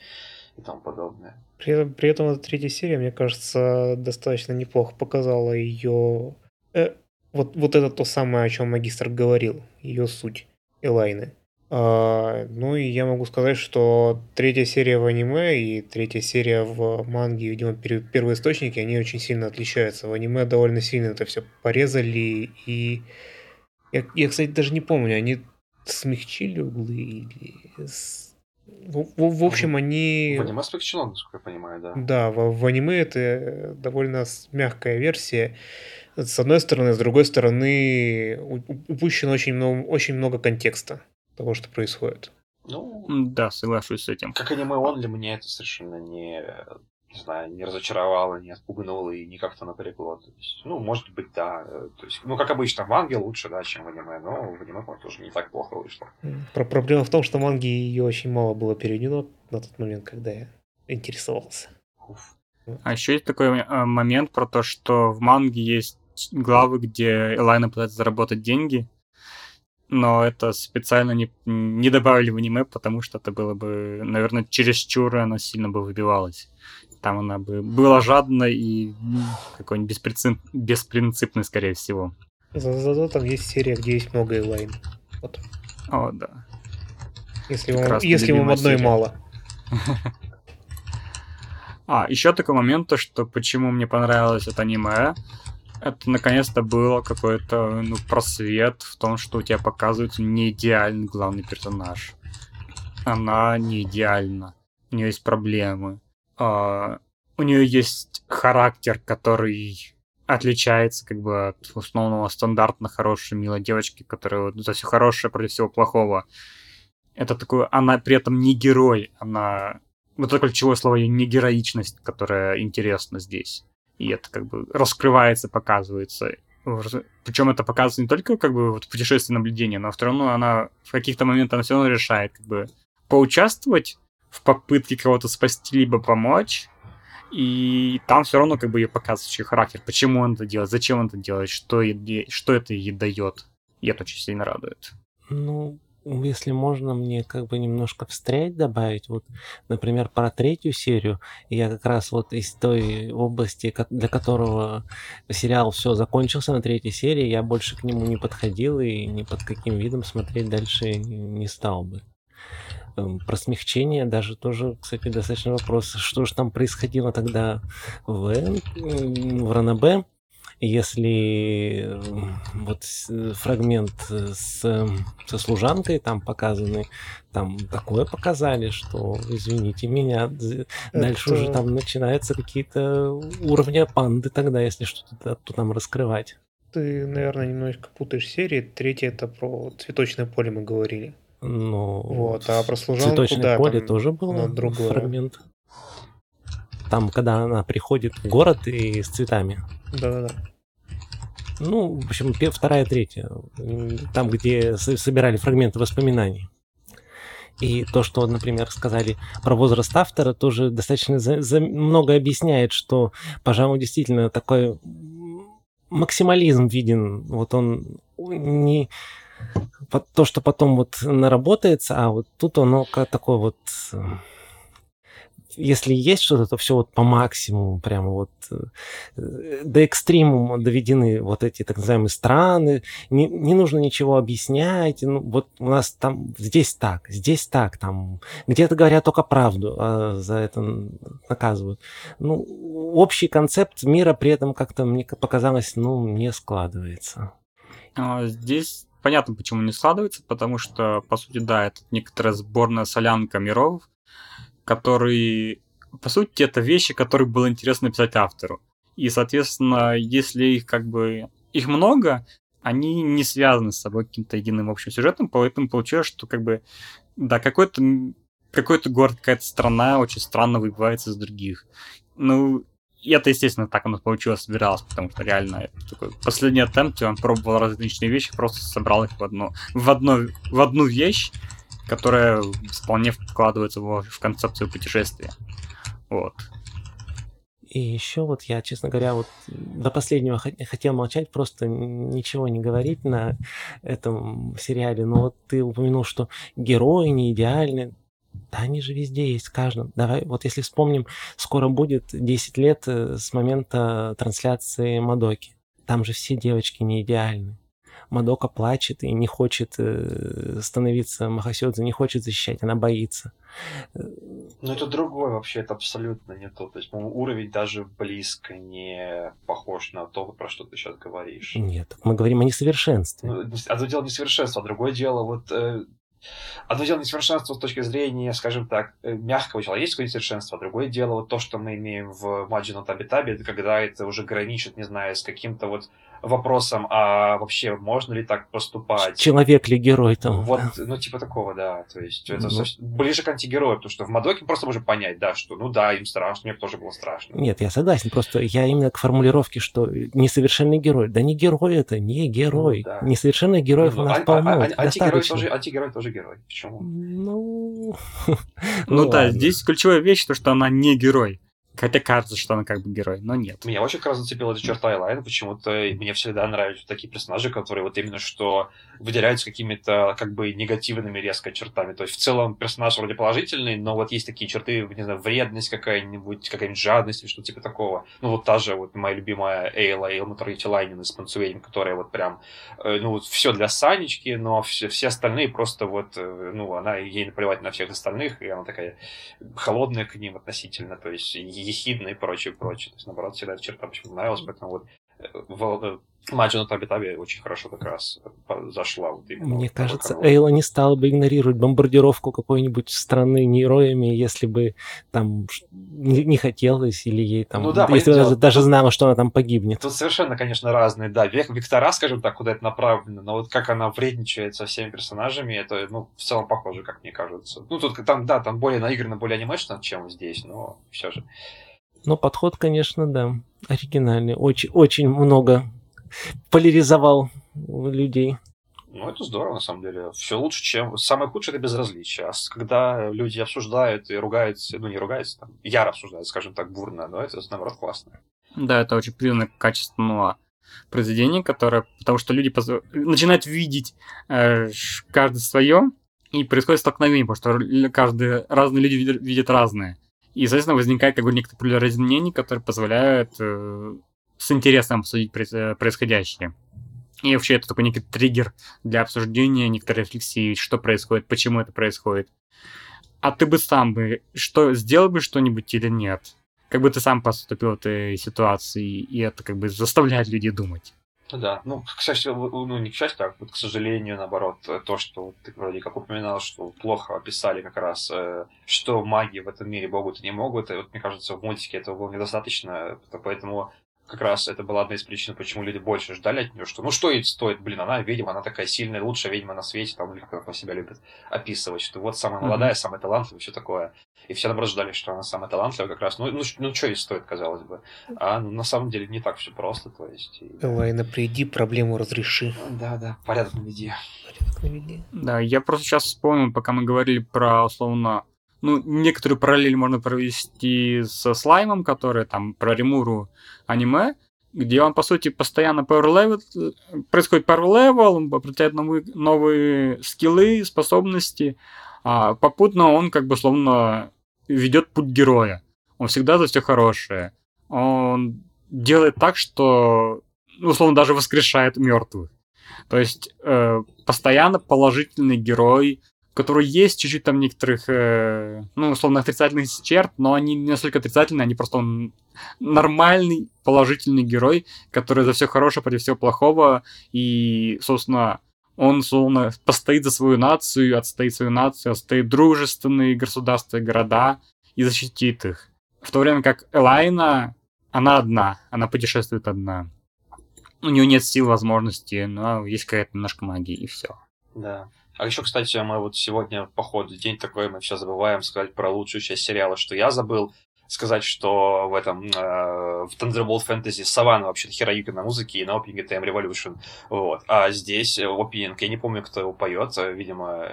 и тому подобное. При, при этом эта третья серия, мне кажется, достаточно неплохо показала ее э, вот, вот это то самое, о чем магистр говорил, ее суть Элайны. А, ну и я могу сказать, что третья серия в аниме и третья серия в манге, видимо, первые источники, они очень сильно отличаются. В аниме довольно сильно это все порезали и... Я, я кстати, даже не помню, они смягчили углы или... В, в, в общем, они... В аниме смягчено, насколько я понимаю, да. Да, в, в аниме это довольно мягкая версия с одной стороны, с другой стороны, упущено очень много, очень много контекста того, что происходит. Ну, да, соглашусь с этим. Как аниме он для меня это совершенно не, не знаю, не разочаровало, не отпугнуло и не как-то напрягло. То есть, ну, может быть, да. То есть, ну, как обычно, в манге лучше, да, чем в аниме, но в аниме тоже не так плохо вышло. Про проблема в том, что манги ее очень мало было переведено на тот момент, когда я интересовался. Уф. А еще есть такой э, момент про то, что в манге есть главы, где Элайна пытается заработать деньги, но это специально не, не добавили в аниме, потому что это было бы, наверное, чересчур она сильно бы выбивалась. Там она бы была жадной и какой-нибудь беспринцип, беспринципной, скорее всего. Зато там есть серия, где есть много Элайн. Вот. О, да. Если вам, если вам одной серия. мало. А, еще такой момент, то, что почему мне понравилось это аниме, это наконец-то было какой-то ну, просвет в том, что у тебя показывается не идеальный главный персонаж. Она не идеальна. У нее есть проблемы. А, у нее есть характер, который отличается как бы от основного стандартно хорошей милой девочки, которая за все хорошее против всего плохого. Это такое, она при этом не герой, она... Вот это ключевое слово ее не героичность, которая интересна здесь. И это как бы раскрывается, показывается. Причем это показывается не только как бы вот путешествие наблюдения, но все равно она в каких-то моментах все равно решает как бы поучаствовать в попытке кого-то спасти либо помочь, и там все равно как бы ее показывает ее характер, почему он это делает, зачем он это делает, что, ей, что это ей дает. И это очень сильно радует. Ну, если можно мне как бы немножко встрять добавить, вот, например, про третью серию, я как раз вот из той области, для которого сериал все закончился на третьей серии, я больше к нему не подходил и ни под каким видом смотреть дальше не стал бы. Эм, про смягчение даже тоже, кстати, достаточно вопрос, что же там происходило тогда в, в РНБ, если вот фрагмент с, со служанкой там показанный, там такое показали, что, извините меня, Это... дальше уже там начинаются какие-то уровни панды тогда, если что-то то там раскрывать. Ты, наверное, немножко путаешь серии. Третья это про цветочное поле мы говорили. Ну, вот, а про служанку, цветочное да, поле тоже был фрагмент. Там, когда она приходит в город и с цветами. Да-да-да. Ну, в общем, вторая, третья. Там, где собирали фрагменты воспоминаний. И то, что, например, сказали про возраст автора, тоже достаточно за, за, много объясняет, что, пожалуй, действительно такой максимализм виден. Вот он не то, что потом вот наработается, а вот тут оно как такое вот э, если есть что-то, то все вот по максимуму, прямо вот э, до экстремума доведены вот эти так называемые страны, не, не нужно ничего объяснять, ну, вот у нас там здесь так, здесь так, там где-то говорят только правду, а за это наказывают. Ну, общий концепт мира при этом как-то мне показалось, ну, не складывается. А, здесь понятно, почему не складывается, потому что, по сути, да, это некоторая сборная солянка миров, которые, по сути, это вещи, которые было интересно написать автору. И, соответственно, если их как бы их много, они не связаны с собой каким-то единым общим сюжетом, поэтому получилось, что как бы, да, какой-то какой-то город, какая-то страна очень странно выбивается из других. Ну, и это, естественно, так оно получилось, собиралось, потому что реально такой последний атtempt, он пробовал различные вещи, просто собрал их в одну, в одну, в одну вещь, которая вполне вкладывается в, в концепцию путешествия. Вот. И еще вот я, честно говоря, вот до последнего хотел молчать, просто ничего не говорить на этом сериале. Но вот ты упомянул, что герои не идеальны. Да они же везде есть, в каждом. Давай, вот если вспомним, скоро будет 10 лет э, с момента трансляции Мадоки. Там же все девочки не идеальны. Мадока плачет и не хочет э, становиться Махасёдзе, не хочет защищать, она боится. Ну, это другое вообще, это абсолютно не то. То есть, по уровень даже близко не похож на то, про что ты сейчас говоришь. Нет, мы говорим о несовершенстве. Ну, одно дело несовершенство, а другое дело вот э, Одно дело несовершенство с точки зрения, скажем так, э, мягкого человеческого несовершенства, а другое дело вот то, что мы имеем в Маджино Таби-Таби, это когда это уже граничит, не знаю, с каким-то вот вопросом, а вообще можно ли так поступать? Человек ли герой там? Вот, ну, типа такого, да. То есть это ну... ближе к антигерою, потому что в Мадоке просто можно понять, да, что ну да, им страшно, мне тоже было страшно. Нет, я согласен, просто я именно к формулировке, что несовершенный герой. Да не герой это, не герой. Ну, да. Несовершенных героев ну, у нас а, полно. А, а, антигерой, тоже, антигерой тоже герой. Почему? Ну, ну да, здесь ключевая вещь, то, что она не герой. Хотя кажется, что она как бы герой, но нет. Меня очень как раз зацепила эта черта Элайна, почему-то мне всегда нравятся такие персонажи, которые вот именно что выделяются какими-то как бы негативными резко чертами. То есть в целом персонаж вроде положительный, но вот есть такие черты, не знаю, вредность какая-нибудь, какая-нибудь жадность или что-то типа такого. Ну вот та же вот моя любимая Эйла, Эйлма Таргетилайнин из Панцуэйн, которая вот прям, э, ну вот все для Санечки, но все, все остальные просто вот, э, ну она, ей наплевать на всех остальных, и она такая холодная к ним относительно, то есть ехидно и прочее, прочее. То есть, наоборот, всегда эта черта почему нравилась, поэтому вот э, Маджина Таби Таби очень хорошо как раз зашла. Вот именно Мне кажется, Эйла не стала бы игнорировать бомбардировку какой-нибудь страны героями, если бы там не, не хотелось, или ей там... Ну да, если даже, даже знала, что она там погибнет. Тут совершенно, конечно, разные, да, вектора, скажем так, куда это направлено, но вот как она вредничает со всеми персонажами, это, ну, в целом похоже, как мне кажется. Ну, тут там, да, там более наигранно, более анимешно, чем здесь, но все же. Но подход, конечно, да, оригинальный. Очень, очень много поляризовал людей. Ну, это здорово, на самом деле. Все лучше, чем... Самое худшее — это безразличие. А когда люди обсуждают и ругаются, ну, не ругаются, там, яро обсуждают, скажем так, бурно, но это, наоборот, классно. Да, это очень признак качественного произведения, которое... Потому что люди поз... начинают видеть э, каждый свое, и происходит столкновение, потому что каждый, разные люди видят, видят разное. И, соответственно, возникает как бы некоторые разъединения, которые позволяют э, с интересом обсудить э, происходящее. И вообще это такой некий триггер для обсуждения некоторой рефлексии, что происходит, почему это происходит. А ты бы сам бы, что, сделал бы что-нибудь или нет? Как бы ты сам поступил в этой ситуации, и это как бы заставляет людей думать. Да, ну, к счастью, ну, не к счастью, а вот, к сожалению, наоборот, то, что ты вроде как упоминал, что плохо описали как раз, э, что маги в этом мире могут и не могут, и вот, мне кажется, в мультике этого было недостаточно, поэтому как раз это была одна из причин, почему люди больше ждали от нее, что ну что ей стоит, блин, она ведьма, она такая сильная, лучшая ведьма на свете, там, или как она себя любит описывать, что вот самая молодая, mm-hmm. самая талантливая, все такое. И все наоборот ждали, что она самая талантливая как раз. Ну, ну, ну что ей стоит, казалось бы. А ну, на самом деле не так все просто, то есть. И... Элайна, приди, проблему разреши. Да, да, порядок наведи. Порядок наведи. Да, я просто сейчас вспомнил, пока мы говорили про, условно, ну, некоторую параллель можно провести со слаймом, который там про Римуру аниме, где он, по сути, постоянно power level, происходит power level, он обретает новые, новые скиллы, способности, а попутно он, как бы, словно ведет путь героя. Он всегда за все хорошее. Он делает так, что, ну, условно, даже воскрешает мертвых. То есть э, постоянно положительный герой, который есть чуть-чуть там некоторых, э, ну, условно, отрицательных черт, но они не настолько отрицательные, они просто он нормальный, положительный герой, который за все хорошее против всего плохого, и, собственно, он, словно, постоит за свою нацию, отстоит свою нацию, отстоит дружественные государства и города и защитит их. В то время как Элайна, она одна, она путешествует одна. У нее нет сил, возможностей, но есть какая-то немножко магии, и все. Да. А еще, кстати, мы вот сегодня, по ходу, день такой, мы все забываем сказать про лучшую часть сериала, что я забыл сказать, что в этом, э, в Thunderbolt Fantasy Савана вообще Хироюка на музыке и на опенинге Time Revolution. Вот. А здесь опенинг, я не помню, кто его поет, видимо,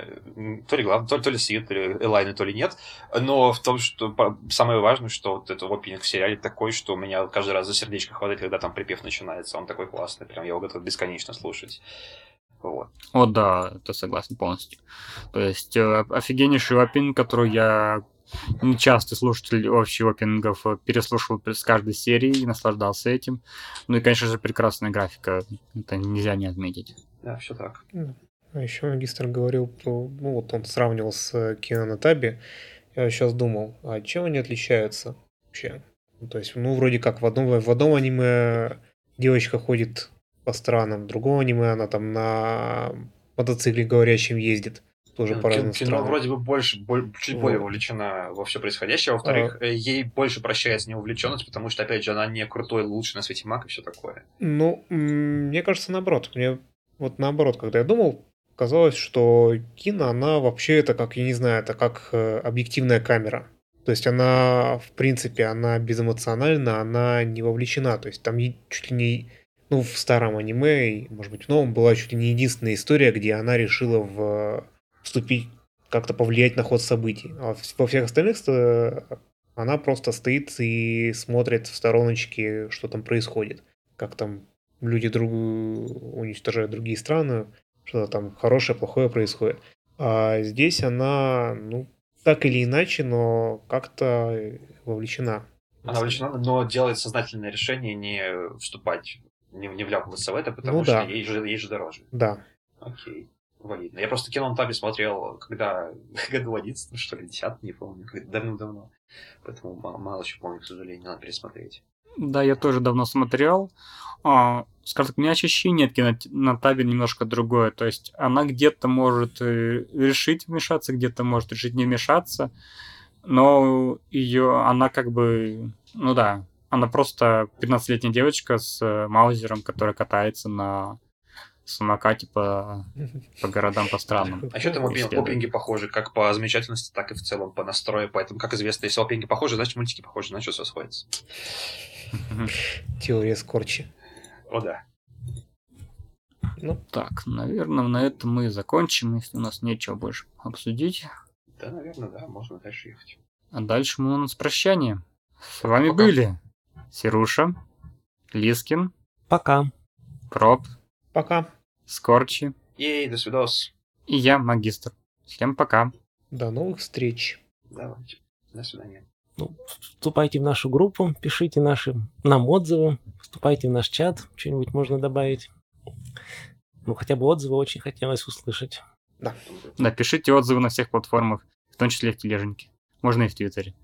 то ли главный, то ли, то ли Сид, то ли Элайна, то ли нет. Но в том, что самое важное, что вот этот опенинг в сериале такой, что у меня каждый раз за сердечко хватает, когда там припев начинается. Он такой классный, прям я его готов бесконечно слушать. Вот. О, да, это согласен полностью. То есть э, офигеннейший опин, который я не часто слушатель вообще опенингов э, переслушивал с каждой серии и наслаждался этим. Ну и, конечно же, прекрасная графика. Это нельзя не отметить. Да, все так. А еще магистр говорил про... Ну вот он сравнивал с э, кино на табе. Я сейчас думал, а чем они отличаются вообще? Ну, то есть, ну, вроде как в одном, в одном аниме девочка ходит по странам. Другого аниме она там на мотоцикле говорящем ездит. Тоже ну, по разным кино странам. вроде бы больше, боль, чуть вот. более вовлечена во все происходящее. Во-вторых, а... ей больше прощается неувлеченность, потому что, опять же, она не крутой, лучший на свете маг и все такое. Ну, мне кажется, наоборот. Мне вот наоборот, когда я думал, казалось, что кино, она вообще это как, я не знаю, это как э, объективная камера. То есть она, в принципе, она безэмоциональна, она не вовлечена. То есть там чуть ли не ну, в старом аниме, и, может быть, в новом, была чуть ли не единственная история, где она решила в... вступить, как-то повлиять на ход событий. А во всех остальных она просто стоит и смотрит в стороночке, что там происходит. Как там люди друг... уничтожают другие страны, что-то там хорошее, плохое происходит. А здесь она, ну, так или иначе, но как-то вовлечена. Она вовлечена, но делает сознательное решение не вступать не, не вляпываться в это, потому ну, что ей, же, ей же дороже. Да. Окей. Валидно. Я просто кино на табе смотрел, когда году 11, что ли, 10 не помню, давно-давно. Поэтому мало, мало еще помню, к сожалению, надо пересмотреть. Да, я тоже давно смотрел. А, скажем так, у меня ощущение от кинотабель немножко другое. То есть она где-то может э, решить вмешаться, где-то может решить не вмешаться, но ее, она как бы, ну да, она просто 15-летняя девочка с э, маузером, которая катается на самокате по, по городам, по странам. А что там опенинги похожи, как по замечательности, так и в целом по настрою. Поэтому, как известно, если опенинги похожи, значит мультики похожи, значит все сходится. Теория скорчи. О, да. Ну. Так, наверное, на этом мы закончим, если у нас нечего больше обсудить. Да, наверное, да, можно дальше ехать. А дальше мы у нас прощание. С вами Пока. были Сируша, Лискин. Пока. Проб. Пока. Скорчи. Ей, до свидос. И я, магистр. Всем пока. До новых встреч. Давайте. До свидания. Ну, вступайте в нашу группу, пишите наши нам отзывы, вступайте в наш чат, что-нибудь можно добавить. Ну, хотя бы отзывы очень хотелось услышать. Да. Напишите отзывы на всех платформах, в том числе в тележеньке. Можно и в Твиттере.